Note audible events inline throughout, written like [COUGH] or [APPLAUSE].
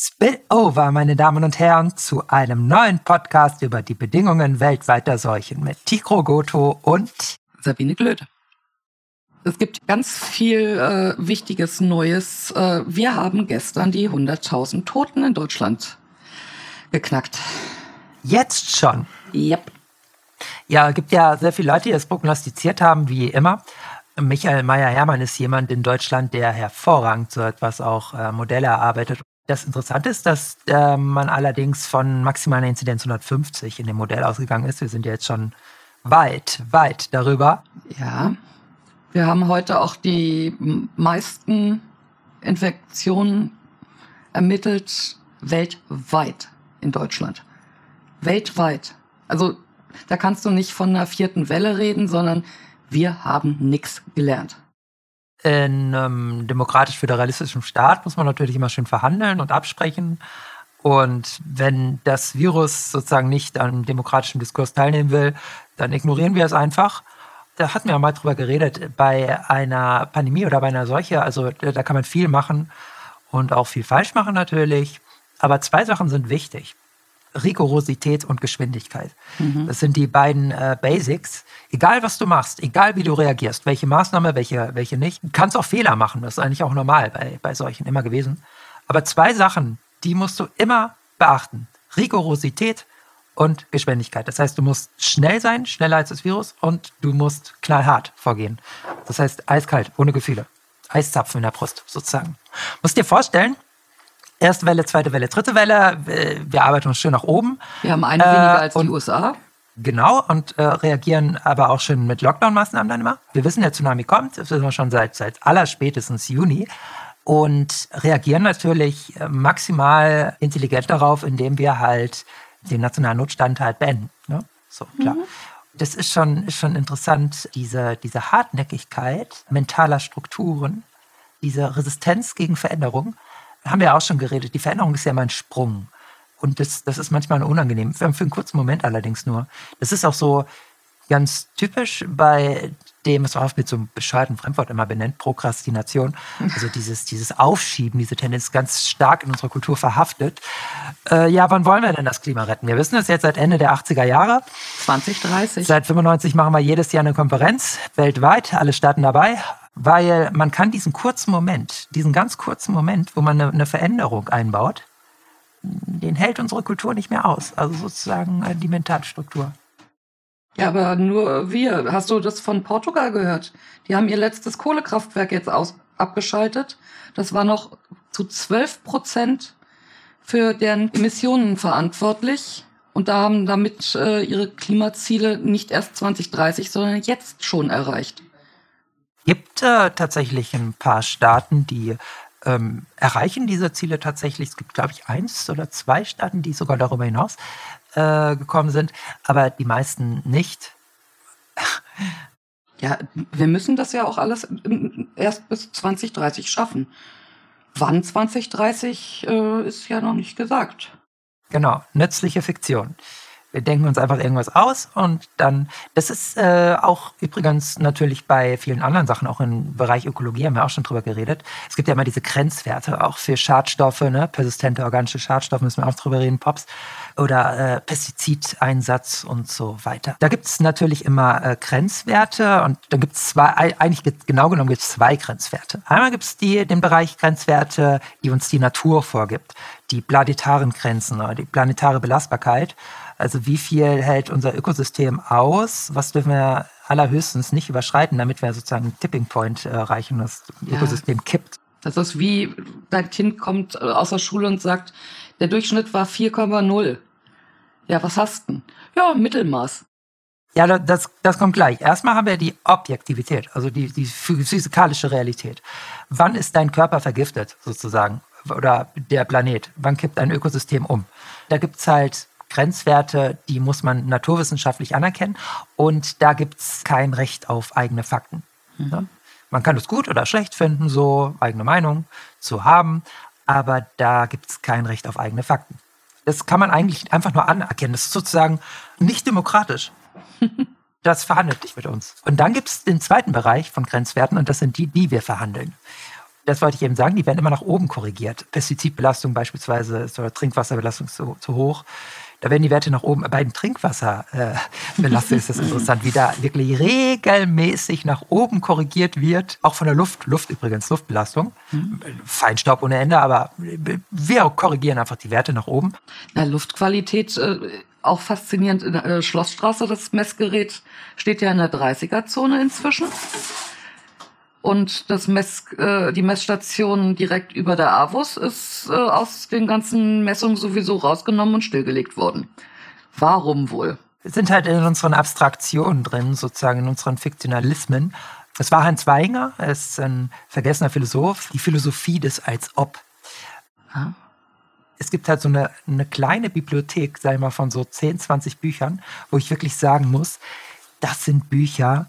Spillover, meine Damen und Herren, zu einem neuen Podcast über die Bedingungen weltweiter Seuchen mit Tikro Goto und Sabine Glöde. Es gibt ganz viel äh, Wichtiges Neues. Äh, wir haben gestern die 100.000 Toten in Deutschland geknackt. Jetzt schon? Yep. Ja, es gibt ja sehr viele Leute, die das prognostiziert haben, wie immer. Michael Meyer-Hermann ist jemand in Deutschland, der hervorragend so etwas auch äh, Modelle erarbeitet. Das Interessante ist, dass äh, man allerdings von maximaler Inzidenz 150 in dem Modell ausgegangen ist. Wir sind ja jetzt schon weit, weit darüber. Ja, wir haben heute auch die meisten Infektionen ermittelt weltweit in Deutschland. Weltweit. Also da kannst du nicht von einer vierten Welle reden, sondern wir haben nichts gelernt in einem demokratisch-föderalistischen Staat muss man natürlich immer schön verhandeln und absprechen. Und wenn das Virus sozusagen nicht am demokratischen Diskurs teilnehmen will, dann ignorieren wir es einfach. Da hatten wir auch mal drüber geredet, bei einer Pandemie oder bei einer Seuche, also da kann man viel machen und auch viel falsch machen natürlich. Aber zwei Sachen sind wichtig. Rigorosität und Geschwindigkeit. Mhm. Das sind die beiden äh, Basics. Egal, was du machst, egal, wie du reagierst, welche Maßnahme, welche, welche nicht, du kannst auch Fehler machen. Das ist eigentlich auch normal bei, bei solchen immer gewesen. Aber zwei Sachen, die musst du immer beachten. Rigorosität und Geschwindigkeit. Das heißt, du musst schnell sein, schneller als das Virus, und du musst knallhart vorgehen. Das heißt, eiskalt, ohne Gefühle. Eiszapfen in der Brust, sozusagen. Musst dir vorstellen, Erste Welle, zweite Welle, dritte Welle. Wir arbeiten uns schön nach oben. Wir haben eine weniger äh, als die USA. Genau, und äh, reagieren aber auch schon mit Lockdown-Maßnahmen dann immer. Wir wissen, der Tsunami kommt, das wissen wir schon seit, seit allerspätestens Juni. Und reagieren natürlich äh, maximal intelligent darauf, indem wir halt den nationalen Notstand halt beenden. Ne? So, klar. Mhm. Das ist schon, ist schon interessant, diese, diese Hartnäckigkeit mentaler Strukturen, diese Resistenz gegen Veränderung haben wir auch schon geredet, die Veränderung ist ja immer ein Sprung. Und das, das ist manchmal unangenehm. Für, für einen kurzen Moment allerdings nur. Das ist auch so ganz typisch bei dem, was man oft mit so einem bescheuerten Fremdwort immer benennt, Prokrastination. Also dieses, dieses Aufschieben, diese Tendenz ganz stark in unserer Kultur verhaftet. Äh, ja, wann wollen wir denn das Klima retten? Wir wissen es jetzt seit Ende der 80er Jahre. 2030. Seit 95 machen wir jedes Jahr eine Konferenz, weltweit, alle Staaten dabei weil man kann diesen kurzen Moment, diesen ganz kurzen Moment, wo man eine, eine, Veränderung einbaut, den hält unsere Kultur nicht mehr aus. Also sozusagen äh, die Mentalstruktur. Ja, aber nur wir. Hast du das von Portugal gehört? Die haben ihr letztes Kohlekraftwerk jetzt aus, abgeschaltet. Das war noch zu 12 Prozent für deren Emissionen verantwortlich. Und da haben damit äh, ihre Klimaziele nicht erst 2030, sondern jetzt schon erreicht gibt äh, tatsächlich ein paar Staaten, die ähm, erreichen diese Ziele tatsächlich. Es gibt, glaube ich, eins oder zwei Staaten, die sogar darüber hinaus äh, gekommen sind, aber die meisten nicht. [LAUGHS] Ja, wir müssen das ja auch alles erst bis 2030 schaffen. Wann 2030 äh, ist ja noch nicht gesagt. Genau, nützliche Fiktion. Wir denken uns einfach irgendwas aus und dann, das ist äh, auch übrigens natürlich bei vielen anderen Sachen, auch im Bereich Ökologie haben wir auch schon drüber geredet. Es gibt ja immer diese Grenzwerte, auch für Schadstoffe, ne? persistente organische Schadstoffe, müssen wir auch drüber reden, POPs, oder äh, Pestizideinsatz und so weiter. Da gibt es natürlich immer äh, Grenzwerte und da gibt es zwei, eigentlich genau genommen gibt es zwei Grenzwerte. Einmal gibt es den Bereich Grenzwerte, die uns die Natur vorgibt, die planetaren Grenzen oder die planetare Belastbarkeit. Also wie viel hält unser Ökosystem aus? Was dürfen wir allerhöchstens nicht überschreiten, damit wir sozusagen einen Tipping Point erreichen, das ja. Ökosystem kippt? Das ist wie, dein Kind kommt äh, aus der Schule und sagt, der Durchschnitt war 4,0. Ja, was hast du denn? Ja, Mittelmaß. Ja, das, das kommt gleich. Erstmal haben wir die Objektivität, also die, die physikalische Realität. Wann ist dein Körper vergiftet, sozusagen? Oder der Planet? Wann kippt ein Ökosystem um? Da gibt es halt Grenzwerte, die muss man naturwissenschaftlich anerkennen. Und da gibt es kein Recht auf eigene Fakten. Mhm. Ja? Man kann es gut oder schlecht finden, so eigene Meinung zu haben, aber da gibt es kein Recht auf eigene Fakten. Das kann man eigentlich einfach nur anerkennen. Das ist sozusagen nicht demokratisch. [LAUGHS] Das verhandelt nicht mit uns. Und dann gibt es den zweiten Bereich von Grenzwerten und das sind die, die wir verhandeln. das wollte ich eben sagen, die werden immer nach oben korrigiert. Pestizidbelastung beispielsweise ist oder Trinkwasserbelastung zu, zu hoch. Da werden die Werte nach oben. Bei den Trinkwasserbelastung äh, ist das interessant, wie da wirklich regelmäßig nach oben korrigiert wird. Auch von der Luft. Luft übrigens, Luftbelastung. Mhm. Feinstaub ohne Ende, aber wir korrigieren einfach die Werte nach oben. Ja, Luftqualität, äh, auch faszinierend. In der äh, Schlossstraße, das Messgerät steht ja in der 30er-Zone inzwischen und das Mess, äh, die Messstation direkt über der AWUS ist äh, aus den ganzen Messungen sowieso rausgenommen und stillgelegt worden. Warum wohl? Wir sind halt in unseren Abstraktionen drin, sozusagen in unseren Fiktionalismen. Das war Hans Weinger, er ist ein vergessener Philosoph, die Philosophie des Als ob. Ah. Es gibt halt so eine, eine kleine Bibliothek, sag ich mal, von so 10, 20 Büchern, wo ich wirklich sagen muss, das sind Bücher,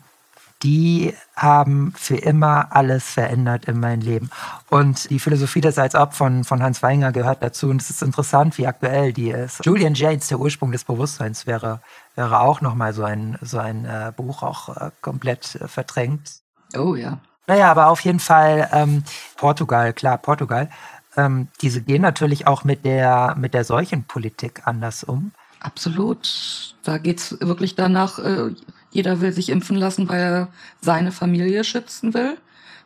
die haben für immer alles verändert in meinem Leben. Und die Philosophie des Als Ob von, von Hans Weinger gehört dazu. Und es ist interessant, wie aktuell die ist. Julian Janes, der Ursprung des Bewusstseins, wäre, wäre auch nochmal so ein, so ein äh, Buch, auch äh, komplett äh, verdrängt. Oh ja. Naja, aber auf jeden Fall ähm, Portugal, klar, Portugal. Ähm, diese gehen natürlich auch mit der, mit der Seuchenpolitik anders um. Absolut. Da geht es wirklich danach, äh, jeder will sich impfen lassen, weil er seine Familie schützen will,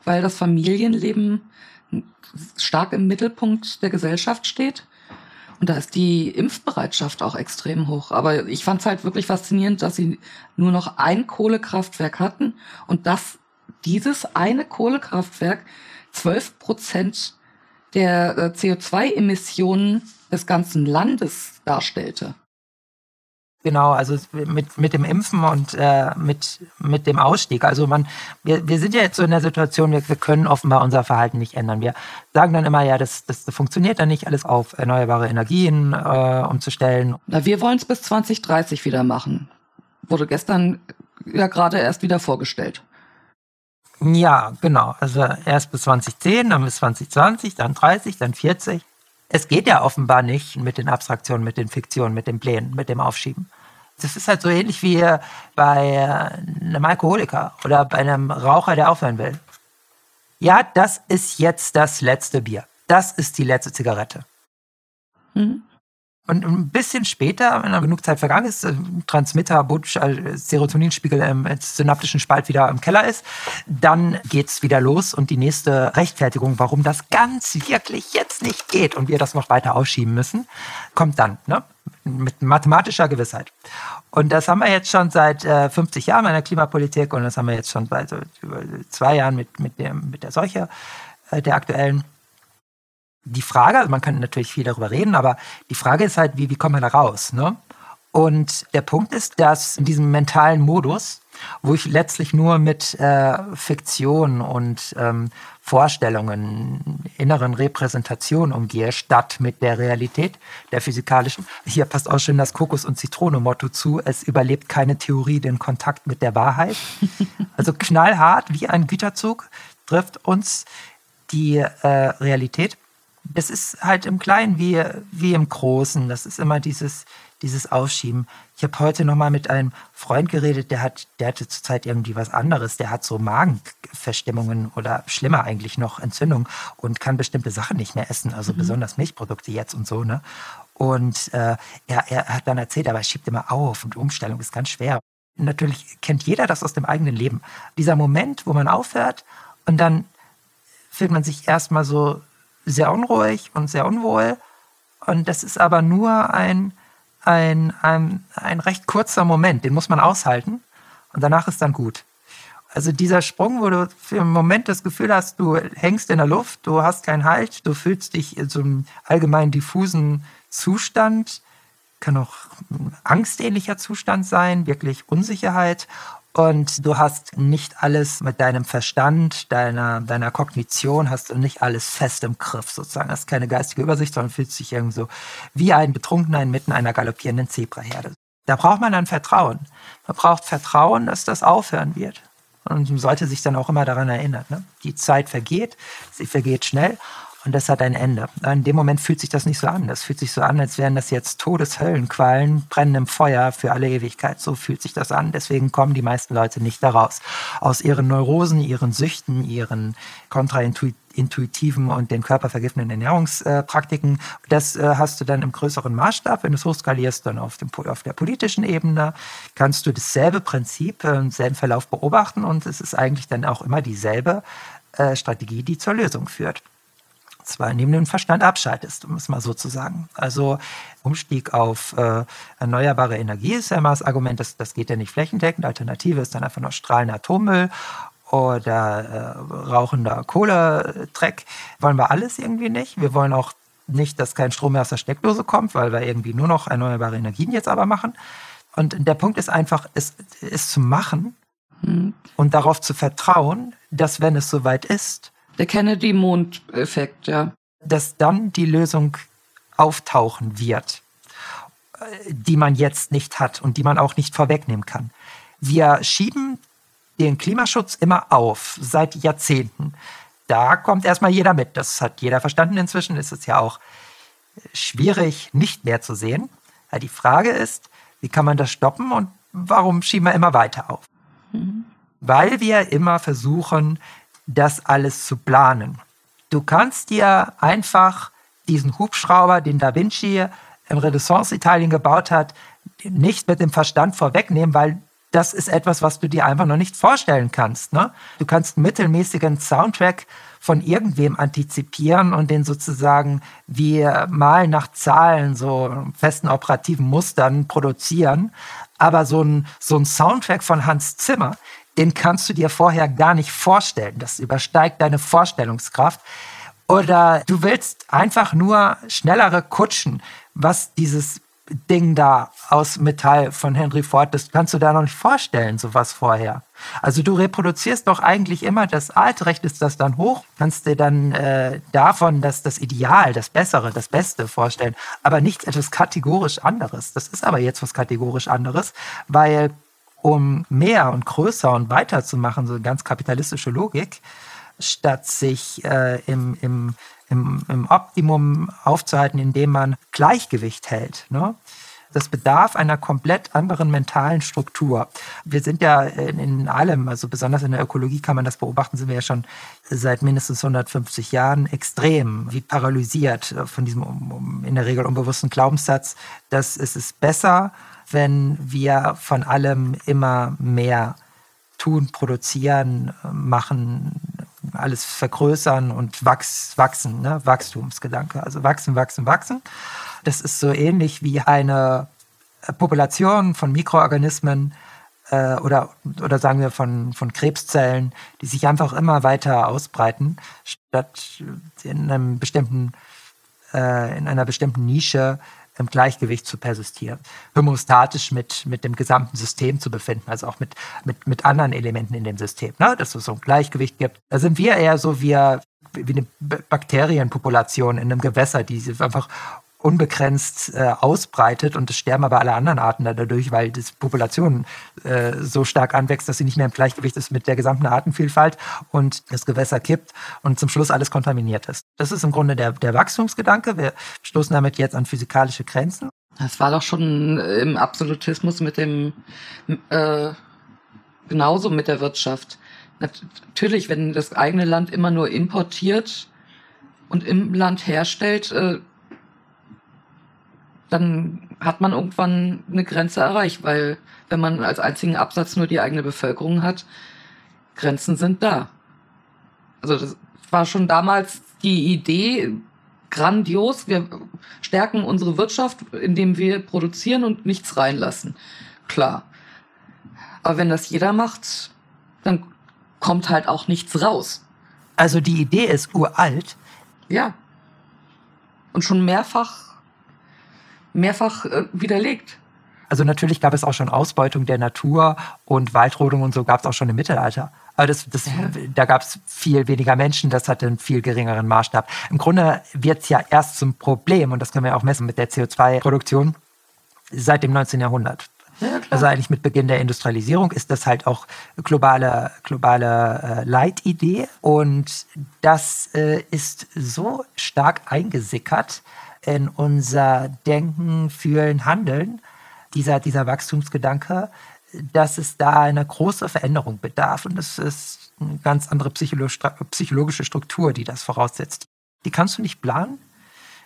weil das Familienleben stark im Mittelpunkt der Gesellschaft steht. Und da ist die Impfbereitschaft auch extrem hoch. Aber ich fand es halt wirklich faszinierend, dass sie nur noch ein Kohlekraftwerk hatten und dass dieses eine Kohlekraftwerk zwölf Prozent der äh, CO2-Emissionen des ganzen Landes darstellte. Genau, also mit, mit dem Impfen und äh, mit, mit dem Ausstieg. Also man, wir, wir sind ja jetzt so in der Situation, wir, wir können offenbar unser Verhalten nicht ändern. Wir sagen dann immer, ja, das, das funktioniert dann nicht, alles auf erneuerbare Energien äh, umzustellen. Na, wir wollen es bis 2030 wieder machen. Wurde gestern ja gerade erst wieder vorgestellt. Ja, genau. Also erst bis 2010, dann bis 2020, dann 30, dann 40 es geht ja offenbar nicht mit den Abstraktionen, mit den Fiktionen, mit den Plänen, mit dem Aufschieben. Das ist halt so ähnlich wie bei einem Alkoholiker oder bei einem Raucher, der aufhören will. Ja, das ist jetzt das letzte Bier. Das ist die letzte Zigarette. Mhm. Und ein bisschen später, wenn dann genug Zeit vergangen ist, äh, Transmitter, Butch, äh, Serotoninspiegel im synaptischen Spalt wieder im Keller ist, dann geht es wieder los und die nächste Rechtfertigung, warum das ganz wirklich jetzt nicht geht und wir das noch weiter ausschieben müssen, kommt dann, ne? mit mathematischer Gewissheit. Und das haben wir jetzt schon seit äh, 50 Jahren in der Klimapolitik und das haben wir jetzt schon seit über zwei Jahren mit, mit, dem, mit der Seuche äh, der aktuellen die Frage, also man kann natürlich viel darüber reden, aber die Frage ist halt, wie, wie kommt man da raus? Ne? Und der Punkt ist, dass in diesem mentalen Modus, wo ich letztlich nur mit äh, Fiktion und ähm, Vorstellungen, inneren Repräsentationen umgehe, statt mit der Realität, der physikalischen. Hier passt auch schon das Kokos- und Zitrone-Motto zu. Es überlebt keine Theorie den Kontakt mit der Wahrheit. [LAUGHS] Also knallhart wie ein Güterzug trifft uns die äh, Realität das ist halt im Kleinen wie, wie im Großen. Das ist immer dieses, dieses Aufschieben. Ich habe heute noch mal mit einem Freund geredet, der hat, der hatte zurzeit irgendwie was anderes. Der hat so Magenverstimmungen oder schlimmer eigentlich noch Entzündung und kann bestimmte Sachen nicht mehr essen, also mhm. besonders Milchprodukte jetzt und so. Ne? Und äh, er, er hat dann erzählt, aber er schiebt immer auf und Umstellung ist ganz schwer. Natürlich kennt jeder das aus dem eigenen Leben. Dieser Moment, wo man aufhört und dann fühlt man sich erstmal so sehr unruhig und sehr unwohl. Und das ist aber nur ein, ein, ein, ein recht kurzer Moment, den muss man aushalten und danach ist dann gut. Also dieser Sprung, wo du für einen Moment das Gefühl hast, du hängst in der Luft, du hast keinen Halt, du fühlst dich in so einem allgemein diffusen Zustand, kann auch ein angstähnlicher Zustand sein, wirklich Unsicherheit und du hast nicht alles mit deinem Verstand, deiner, deiner Kognition, hast du nicht alles fest im Griff sozusagen. Hast keine geistige Übersicht, sondern fühlst dich irgendwie so wie ein Betrunkener inmitten einer galoppierenden Zebraherde. Da braucht man dann Vertrauen. Man braucht Vertrauen, dass das aufhören wird. Und man sollte sich dann auch immer daran erinnern. Ne? Die Zeit vergeht, sie vergeht schnell. Und das hat ein Ende. In dem Moment fühlt sich das nicht so an. Das fühlt sich so an, als wären das jetzt Todeshöllenqualen, brennendem Feuer für alle Ewigkeit. So fühlt sich das an. Deswegen kommen die meisten Leute nicht daraus. Aus ihren Neurosen, ihren Süchten, ihren kontraintuitiven und den Körper vergiftenden Ernährungspraktiken. Das äh, hast du dann im größeren Maßstab. Wenn du es hochskalierst, dann auf, dem, auf der politischen Ebene, kannst du dasselbe Prinzip, denselben Verlauf beobachten und es ist eigentlich dann auch immer dieselbe äh, Strategie, die zur Lösung führt zwar indem du den Verstand abschaltest, um es mal so zu sagen. Also Umstieg auf äh, erneuerbare Energie ist ja immer das Argument, das, das geht ja nicht flächendeckend. Alternative ist dann einfach noch strahlender Atommüll oder äh, rauchender Kohletreck. Wollen wir alles irgendwie nicht. Wir wollen auch nicht, dass kein Strom mehr aus der Steckdose kommt, weil wir irgendwie nur noch erneuerbare Energien jetzt aber machen. Und der Punkt ist einfach, es, es zu machen hm. und darauf zu vertrauen, dass wenn es soweit ist, der Kennedy-Mond-Effekt, ja. Dass dann die Lösung auftauchen wird, die man jetzt nicht hat und die man auch nicht vorwegnehmen kann. Wir schieben den Klimaschutz immer auf, seit Jahrzehnten. Da kommt erstmal jeder mit. Das hat jeder verstanden inzwischen. Ist es ja auch schwierig, nicht mehr zu sehen. Die Frage ist, wie kann man das stoppen und warum schieben wir immer weiter auf? Mhm. Weil wir immer versuchen, das alles zu planen. Du kannst dir einfach diesen Hubschrauber, den Da Vinci im Renaissance-Italien gebaut hat, nicht mit dem Verstand vorwegnehmen, weil das ist etwas, was du dir einfach noch nicht vorstellen kannst. Ne? Du kannst einen mittelmäßigen Soundtrack von irgendwem antizipieren und den sozusagen wie mal nach Zahlen, so festen operativen Mustern produzieren. Aber so ein, so ein Soundtrack von Hans Zimmer, den kannst du dir vorher gar nicht vorstellen. Das übersteigt deine Vorstellungskraft. Oder du willst einfach nur schnellere Kutschen, was dieses Ding da aus Metall von Henry Ford, das kannst du da noch nicht vorstellen, sowas vorher. Also du reproduzierst doch eigentlich immer das Alte, rechnest das dann hoch, kannst dir dann äh, davon das, das Ideal, das Bessere, das Beste vorstellen, aber nichts etwas kategorisch anderes. Das ist aber jetzt was kategorisch anderes, weil um mehr und größer und weiter zu machen, so eine ganz kapitalistische Logik, statt sich äh, im, im, im, im Optimum aufzuhalten, indem man Gleichgewicht hält. Ne? Das bedarf einer komplett anderen mentalen Struktur. Wir sind ja in, in, allem, also besonders in der Ökologie kann man das beobachten, sind wir ja schon seit mindestens 150 Jahren extrem wie paralysiert von diesem in der Regel unbewussten Glaubenssatz, dass es ist besser, wenn wir von allem immer mehr tun, produzieren, machen, alles vergrößern und wachs, wachsen, ne? Wachstumsgedanke. Also wachsen, wachsen, wachsen. Das ist so ähnlich wie eine Population von Mikroorganismen äh, oder, oder sagen wir von, von Krebszellen, die sich einfach immer weiter ausbreiten, statt in einem bestimmten, äh, in einer bestimmten Nische im Gleichgewicht zu persistieren, homostatisch mit, mit dem gesamten System zu befinden, also auch mit, mit, mit anderen Elementen in dem System, ne? dass es so ein Gleichgewicht gibt. Da sind wir eher so wie, wie eine Bakterienpopulation in einem Gewässer, die einfach unbegrenzt äh, ausbreitet und es sterben aber alle anderen Arten dadurch, weil die Population äh, so stark anwächst, dass sie nicht mehr im Gleichgewicht ist mit der gesamten Artenvielfalt und das Gewässer kippt und zum Schluss alles kontaminiert ist. Das ist im Grunde der, der Wachstumsgedanke. Wir stoßen damit jetzt an physikalische Grenzen. Das war doch schon im Absolutismus mit dem äh, genauso mit der Wirtschaft. Natürlich, wenn das eigene Land immer nur importiert und im Land herstellt, äh, dann hat man irgendwann eine Grenze erreicht, weil wenn man als einzigen Absatz nur die eigene Bevölkerung hat, Grenzen sind da. Also das war schon damals die Idee grandios. Wir stärken unsere Wirtschaft, indem wir produzieren und nichts reinlassen. Klar. Aber wenn das jeder macht, dann kommt halt auch nichts raus. Also die Idee ist uralt. Ja. Und schon mehrfach mehrfach äh, widerlegt. Also natürlich gab es auch schon Ausbeutung der Natur und Waldrodung und so gab es auch schon im Mittelalter. Aber das, das, ja. da gab es viel weniger Menschen, das hatte einen viel geringeren Maßstab. Im Grunde wird es ja erst zum Problem, und das können wir auch messen mit der CO2-Produktion, seit dem 19. Jahrhundert. Ja, also eigentlich mit Beginn der Industrialisierung ist das halt auch globale, globale äh, Leitidee. Und das äh, ist so stark eingesickert in unser Denken, Fühlen, Handeln, dieser, dieser Wachstumsgedanke, dass es da eine große Veränderung bedarf. Und das ist eine ganz andere psychologische Struktur, die das voraussetzt. Die kannst du nicht planen.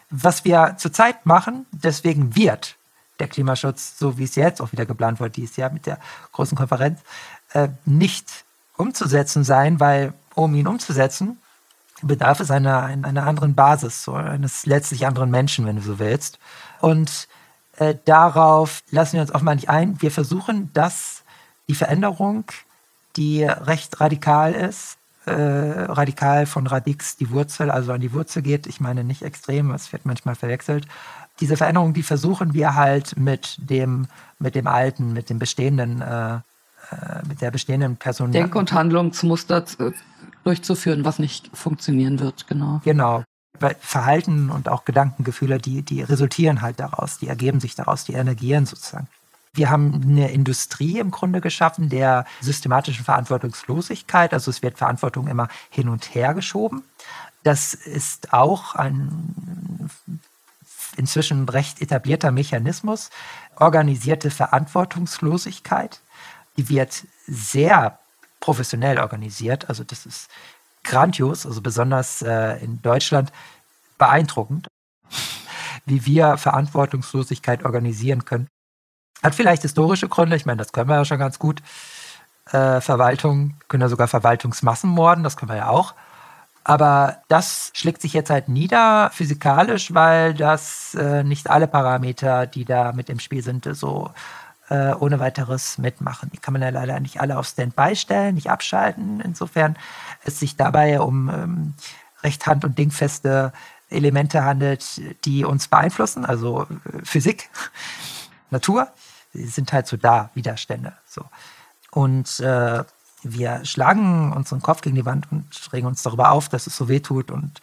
Was wir zurzeit machen, deswegen wird der Klimaschutz, so wie es jetzt auch wieder geplant wurde, dieses Jahr mit der großen Konferenz, äh, nicht umzusetzen sein, weil um ihn umzusetzen, bedarf es einer, einer anderen Basis, so eines letztlich anderen Menschen, wenn du so willst. Und äh, darauf lassen wir uns mal nicht ein. Wir versuchen, dass die Veränderung, die recht radikal ist, äh, radikal von Radix die Wurzel, also an die Wurzel geht, ich meine nicht extrem, es wird manchmal verwechselt, diese Veränderung, die versuchen wir halt mit dem, mit dem Alten, mit dem bestehenden, äh, äh mit der bestehenden Person. Denk- und Handlungsmuster durchzuführen, was nicht funktionieren wird, genau. Genau. Verhalten und auch Gedankengefühle, die, die resultieren halt daraus, die ergeben sich daraus, die energieren sozusagen. Wir haben eine Industrie im Grunde geschaffen der systematischen Verantwortungslosigkeit. Also es wird Verantwortung immer hin und her geschoben. Das ist auch ein inzwischen recht etablierter Mechanismus. Organisierte Verantwortungslosigkeit, die wird sehr professionell organisiert. Also das ist grandios, also besonders äh, in Deutschland beeindruckend, [LAUGHS] wie wir Verantwortungslosigkeit organisieren können. Hat vielleicht historische Gründe, ich meine, das können wir ja schon ganz gut. Äh, Verwaltung, können ja sogar Verwaltungsmassen morden, das können wir ja auch. Aber das schlägt sich jetzt halt nieder physikalisch, weil das äh, nicht alle Parameter, die da mit im Spiel sind, so äh, ohne weiteres mitmachen. Die kann man ja leider nicht alle auf Standby stellen, nicht abschalten. Insofern es sich dabei um ähm, recht hand- und dingfeste Elemente handelt, die uns beeinflussen, also äh, Physik, [LAUGHS] Natur, die sind halt so da, Widerstände. So. Und äh, wir schlagen unseren Kopf gegen die Wand und regen uns darüber auf, dass es so weh tut und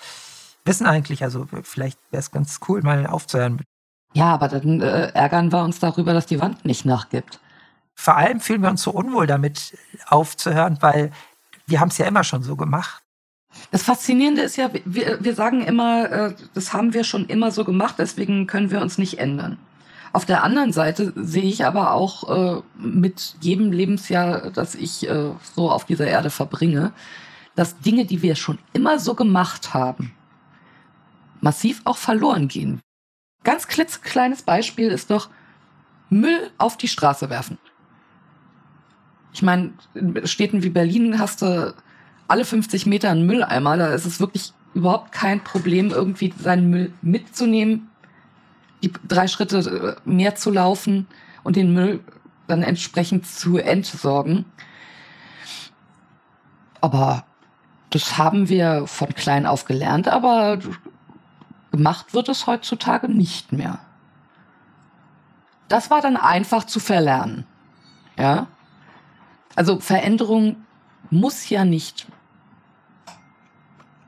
wissen eigentlich, also vielleicht wäre es ganz cool, mal aufzuhören ja, aber dann äh, ärgern wir uns darüber, dass die Wand nicht nachgibt. Vor allem fühlen wir uns so unwohl damit aufzuhören, weil wir haben es ja immer schon so gemacht. Das Faszinierende ist ja, wir, wir sagen immer, äh, das haben wir schon immer so gemacht, deswegen können wir uns nicht ändern. Auf der anderen Seite sehe ich aber auch äh, mit jedem Lebensjahr, das ich äh, so auf dieser Erde verbringe, dass Dinge, die wir schon immer so gemacht haben, massiv auch verloren gehen. Ganz klitzekleines Beispiel ist doch Müll auf die Straße werfen. Ich meine, in Städten wie Berlin hast du alle 50 Meter einen Mülleimer. Da ist es wirklich überhaupt kein Problem, irgendwie seinen Müll mitzunehmen, die drei Schritte äh, mehr zu laufen und den Müll dann entsprechend zu entsorgen. Aber das haben wir von klein auf gelernt, aber Gemacht wird es heutzutage nicht mehr. Das war dann einfach zu verlernen. Ja? Also Veränderung muss ja nicht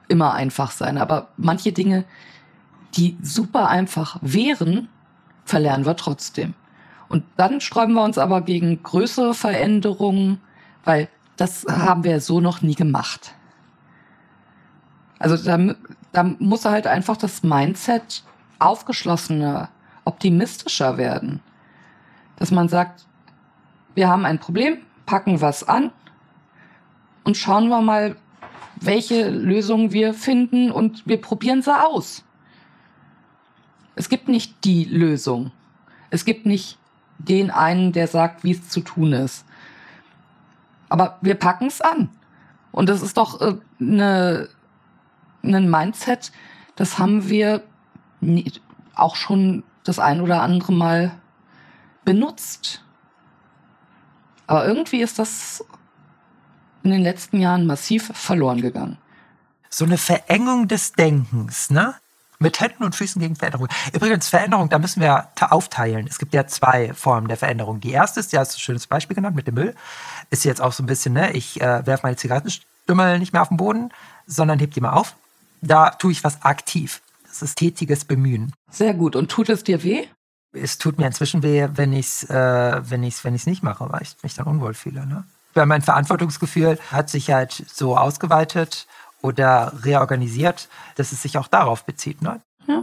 immer einfach sein, aber manche Dinge, die super einfach wären, verlernen wir trotzdem. Und dann sträuben wir uns aber gegen größere Veränderungen, weil das haben wir so noch nie gemacht. Also da, da muss halt einfach das Mindset aufgeschlossener, optimistischer werden. Dass man sagt, wir haben ein Problem, packen was an und schauen wir mal, welche Lösungen wir finden und wir probieren sie aus. Es gibt nicht die Lösung. Es gibt nicht den einen, der sagt, wie es zu tun ist. Aber wir packen es an. Und das ist doch äh, eine ein Mindset, das haben wir auch schon das ein oder andere Mal benutzt. Aber irgendwie ist das in den letzten Jahren massiv verloren gegangen. So eine Verengung des Denkens, ne? Mit Händen und Füßen gegen Veränderung. Übrigens, Veränderung, da müssen wir aufteilen. Es gibt ja zwei Formen der Veränderung. Die erste ist, ja, hast du ein schönes Beispiel genannt mit dem Müll. Ist jetzt auch so ein bisschen, ne? Ich äh, werfe meine Zigarettenstümmel nicht mehr auf den Boden, sondern heb die mal auf da tue ich was aktiv. Das ist tätiges Bemühen. Sehr gut. Und tut es dir weh? es tut mir inzwischen weh, wenn ich es äh, wenn ich's, wenn ich's nicht mache, weil ich mich dann unwohl fühle. Ne? Weil mein Verantwortungsgefühl hat sich halt so ausgeweitet oder reorganisiert, dass es sich auch darauf bezieht. Ne? Ja.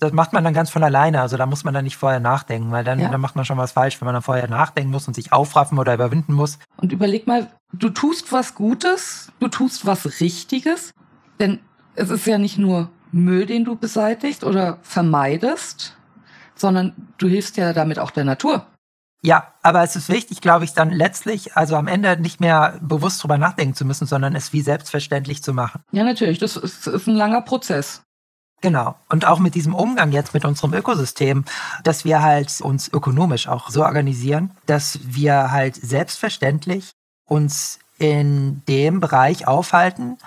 Das macht man dann ganz von alleine. Also da muss man dann nicht vorher nachdenken, weil dann, ja. dann macht man schon was falsch, wenn man dann vorher nachdenken muss und sich aufraffen oder überwinden muss. Und überleg mal, du tust was Gutes, du tust was Richtiges, denn es ist ja nicht nur Müll, den du beseitigst oder vermeidest, sondern du hilfst ja damit auch der Natur. Ja, aber es ist wichtig, glaube ich, dann letztlich, also am Ende nicht mehr bewusst drüber nachdenken zu müssen, sondern es wie selbstverständlich zu machen. Ja, natürlich. Das ist, ist ein langer Prozess. Genau. Und auch mit diesem Umgang jetzt mit unserem Ökosystem, dass wir halt uns ökonomisch auch so organisieren, dass wir halt selbstverständlich uns in dem Bereich aufhalten,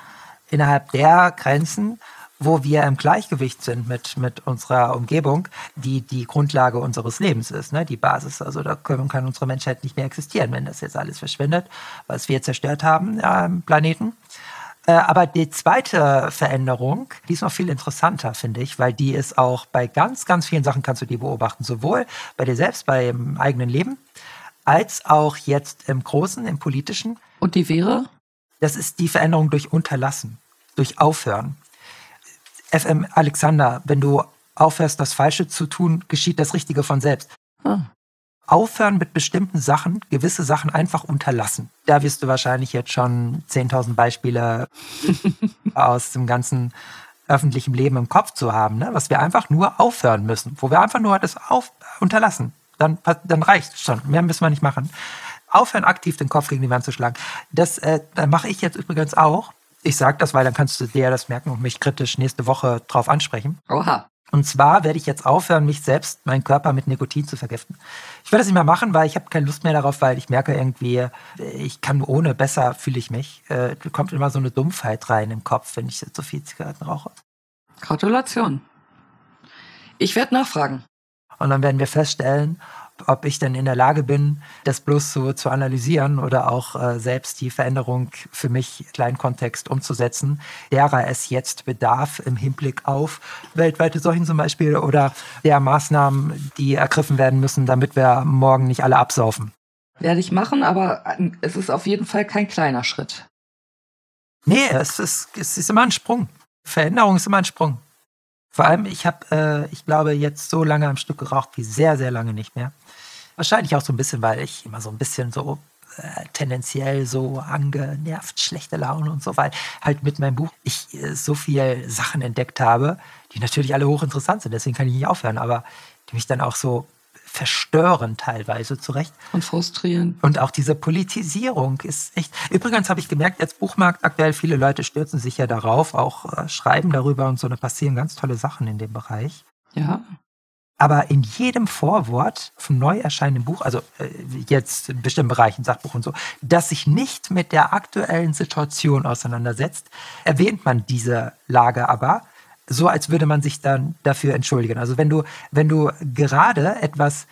innerhalb der Grenzen, wo wir im Gleichgewicht sind mit, mit unserer Umgebung, die die Grundlage unseres Lebens ist, ne? die Basis. Also da können, kann unsere Menschheit nicht mehr existieren, wenn das jetzt alles verschwindet, was wir zerstört haben ja, im Planeten. Äh, aber die zweite Veränderung, die ist noch viel interessanter, finde ich, weil die ist auch bei ganz, ganz vielen Sachen kannst du die beobachten, sowohl bei dir selbst, beim eigenen Leben, als auch jetzt im Großen, im Politischen. Und die wäre? Das ist die Veränderung durch Unterlassen, durch Aufhören. FM Alexander, wenn du aufhörst, das Falsche zu tun, geschieht das Richtige von selbst. Hm. Aufhören mit bestimmten Sachen, gewisse Sachen einfach unterlassen. Da wirst du wahrscheinlich jetzt schon 10.000 Beispiele [LAUGHS] aus dem ganzen öffentlichen Leben im Kopf zu haben, ne? was wir einfach nur aufhören müssen, wo wir einfach nur das auf unterlassen. Dann, dann reicht es schon. Mehr müssen wir nicht machen. Aufhören, aktiv den Kopf gegen die Wand zu schlagen. Das äh, mache ich jetzt übrigens auch. Ich sage das, weil dann kannst du dir das merken und mich kritisch nächste Woche drauf ansprechen. Oha. Und zwar werde ich jetzt aufhören, mich selbst, meinen Körper mit Nikotin zu vergiften. Ich werde das nicht mehr machen, weil ich habe keine Lust mehr darauf, weil ich merke irgendwie, ich kann ohne besser fühle ich mich. Äh, kommt immer so eine Dumpfheit rein im Kopf, wenn ich so viel Zigaretten rauche. Gratulation. Ich werde nachfragen. Und dann werden wir feststellen, ob ich denn in der Lage bin, das bloß so zu analysieren oder auch äh, selbst die Veränderung für mich kleinen Kontext umzusetzen, derer es jetzt bedarf im Hinblick auf weltweite Seuchen zum Beispiel oder der Maßnahmen, die ergriffen werden müssen, damit wir morgen nicht alle absaufen. Werde ich machen, aber es ist auf jeden Fall kein kleiner Schritt. Nee, es ist, es ist immer ein Sprung. Veränderung ist immer ein Sprung. Vor allem, ich habe, äh, ich glaube, jetzt so lange am Stück geraucht wie sehr, sehr lange nicht mehr. Wahrscheinlich auch so ein bisschen, weil ich immer so ein bisschen so äh, tendenziell so angenervt, schlechte Laune und so, weil halt mit meinem Buch ich äh, so viele Sachen entdeckt habe, die natürlich alle hochinteressant sind, deswegen kann ich nicht aufhören, aber die mich dann auch so verstören teilweise zurecht. Und frustrieren. Und auch diese Politisierung ist echt. Übrigens habe ich gemerkt, jetzt Buchmarkt aktuell, viele Leute stürzen sich ja darauf, auch äh, schreiben darüber und so, da passieren ganz tolle Sachen in dem Bereich. Ja. Aber in jedem Vorwort vom neu erscheinenden Buch, also äh, jetzt in bestimmten Bereichen, Sachbuch und so, das sich nicht mit der aktuellen Situation auseinandersetzt, erwähnt man diese Lage aber so als würde man sich dann dafür entschuldigen. Also wenn du, wenn du gerade etwas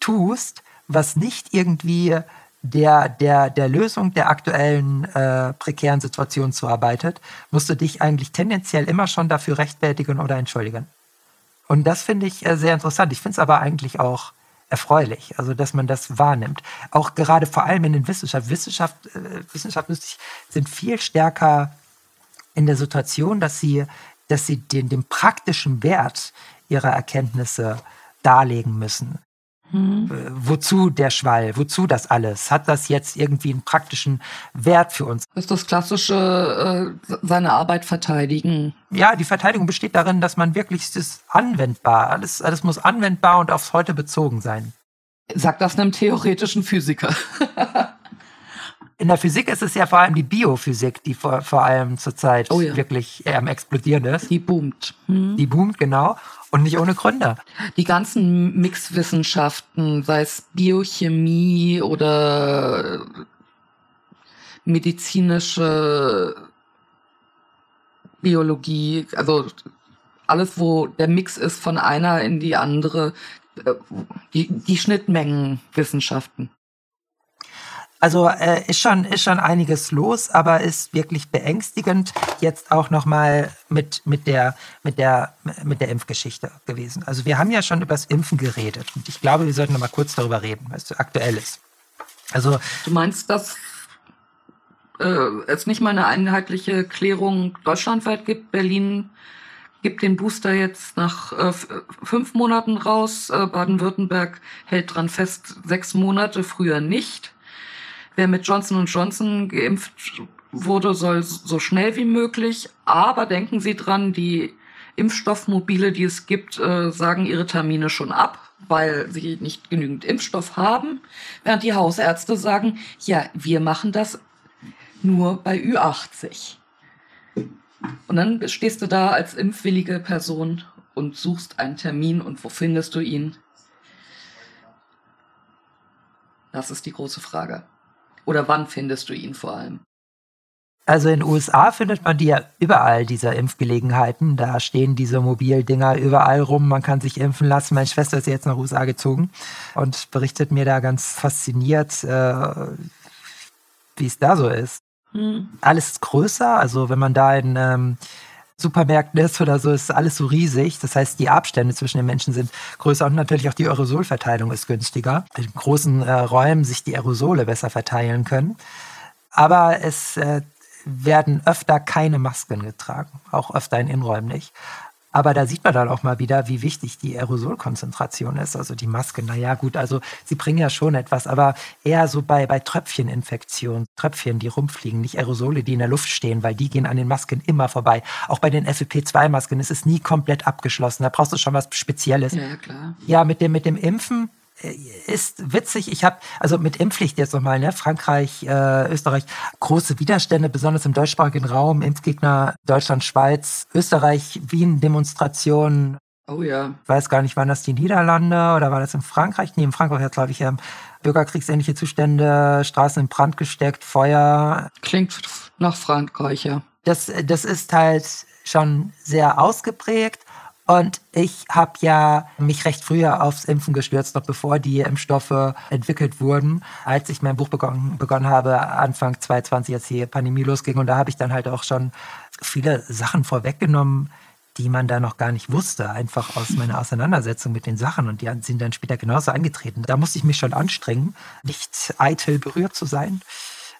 tust, was nicht irgendwie der, der, der Lösung der aktuellen äh, prekären Situation zuarbeitet, musst du dich eigentlich tendenziell immer schon dafür rechtfertigen oder entschuldigen. Und das finde ich äh, sehr interessant. Ich finde es aber eigentlich auch erfreulich, also dass man das wahrnimmt. Auch gerade vor allem in den Wissenschaften. Wissenschaft, äh, Wissenschaften sind viel stärker in der Situation, dass sie dass sie den, den praktischen Wert ihrer Erkenntnisse darlegen müssen. Mhm. Wozu der Schwall? Wozu das alles? Hat das jetzt irgendwie einen praktischen Wert für uns? Ist das klassische, äh, seine Arbeit verteidigen. Ja, die Verteidigung besteht darin, dass man wirklich das anwendbar, alles, alles muss anwendbar und aufs Heute bezogen sein. Sagt das einem theoretischen Physiker. [LAUGHS] in der Physik ist es ja vor allem die Biophysik, die vor, vor allem zurzeit oh ja. wirklich am Explodieren ist. Die boomt. Hm. Die boomt, genau. Und nicht ohne Gründe. Die ganzen Mixwissenschaften, sei es Biochemie oder medizinische Biologie, also alles, wo der Mix ist von einer in die andere, äh, die, die Schnittmengenwissenschaften. Also äh, ist schon ist schon einiges los, aber ist wirklich beängstigend jetzt auch noch mal mit mit der mit der mit der Impfgeschichte gewesen. Also wir haben ja schon über das Impfen geredet und ich glaube, wir sollten noch mal kurz darüber reden, was aktuell ist. Also du meinst, dass äh, es nicht mal eine einheitliche Klärung deutschlandweit gibt? Berlin gibt den Booster jetzt nach äh, fünf Monaten raus. Äh, Baden-Württemberg hält dran fest, sechs Monate früher nicht. Wer mit Johnson Johnson geimpft wurde, soll so schnell wie möglich. Aber denken Sie dran, die Impfstoffmobile, die es gibt, äh, sagen ihre Termine schon ab, weil sie nicht genügend Impfstoff haben. Während die Hausärzte sagen, ja, wir machen das nur bei Ü80. Und dann stehst du da als impfwillige Person und suchst einen Termin und wo findest du ihn? Das ist die große Frage. Oder wann findest du ihn vor allem? Also in den USA findet man die ja überall, diese Impfgelegenheiten. Da stehen diese Mobildinger überall rum. Man kann sich impfen lassen. Meine Schwester ist jetzt nach USA gezogen und berichtet mir da ganz fasziniert, äh, wie es da so ist. Hm. Alles größer. Also wenn man da in ähm, Supermärkten ist oder so, ist alles so riesig. Das heißt, die Abstände zwischen den Menschen sind größer und natürlich auch die Aerosolverteilung ist günstiger. In großen äh, Räumen sich die Aerosole besser verteilen können. Aber es äh, werden öfter keine Masken getragen, auch öfter in Innenräumen nicht. Aber da sieht man dann auch mal wieder, wie wichtig die Aerosolkonzentration ist. Also die Maske, naja, gut, also sie bringen ja schon etwas, aber eher so bei, bei Tröpfcheninfektionen, Tröpfchen, die rumfliegen, nicht Aerosole, die in der Luft stehen, weil die gehen an den Masken immer vorbei. Auch bei den FFP2-Masken ist es nie komplett abgeschlossen. Da brauchst du schon was Spezielles. Ja, klar. Ja, mit dem, mit dem Impfen ist witzig. Ich habe, also mit Impfpflicht jetzt nochmal, ne? Frankreich, äh, Österreich, große Widerstände, besonders im deutschsprachigen Raum, Impfgegner, Deutschland, Schweiz, Österreich, Wien, Demonstrationen. Oh ja. Ich weiß gar nicht, waren das die Niederlande oder war das in Frankreich? Nee, in Frankreich hat, glaube ich, ähm, bürgerkriegsähnliche Zustände, Straßen in Brand gesteckt, Feuer. Klingt nach Frankreich, ja. Das, das ist halt schon sehr ausgeprägt. Und ich habe ja mich recht früher aufs Impfen gestürzt, noch bevor die Impfstoffe entwickelt wurden, als ich mein Buch begonnen, begonnen habe, Anfang 2020, als die Pandemie losging. Und da habe ich dann halt auch schon viele Sachen vorweggenommen, die man da noch gar nicht wusste, einfach aus meiner Auseinandersetzung mit den Sachen. Und die sind dann später genauso angetreten. Da musste ich mich schon anstrengen, nicht eitel berührt zu sein.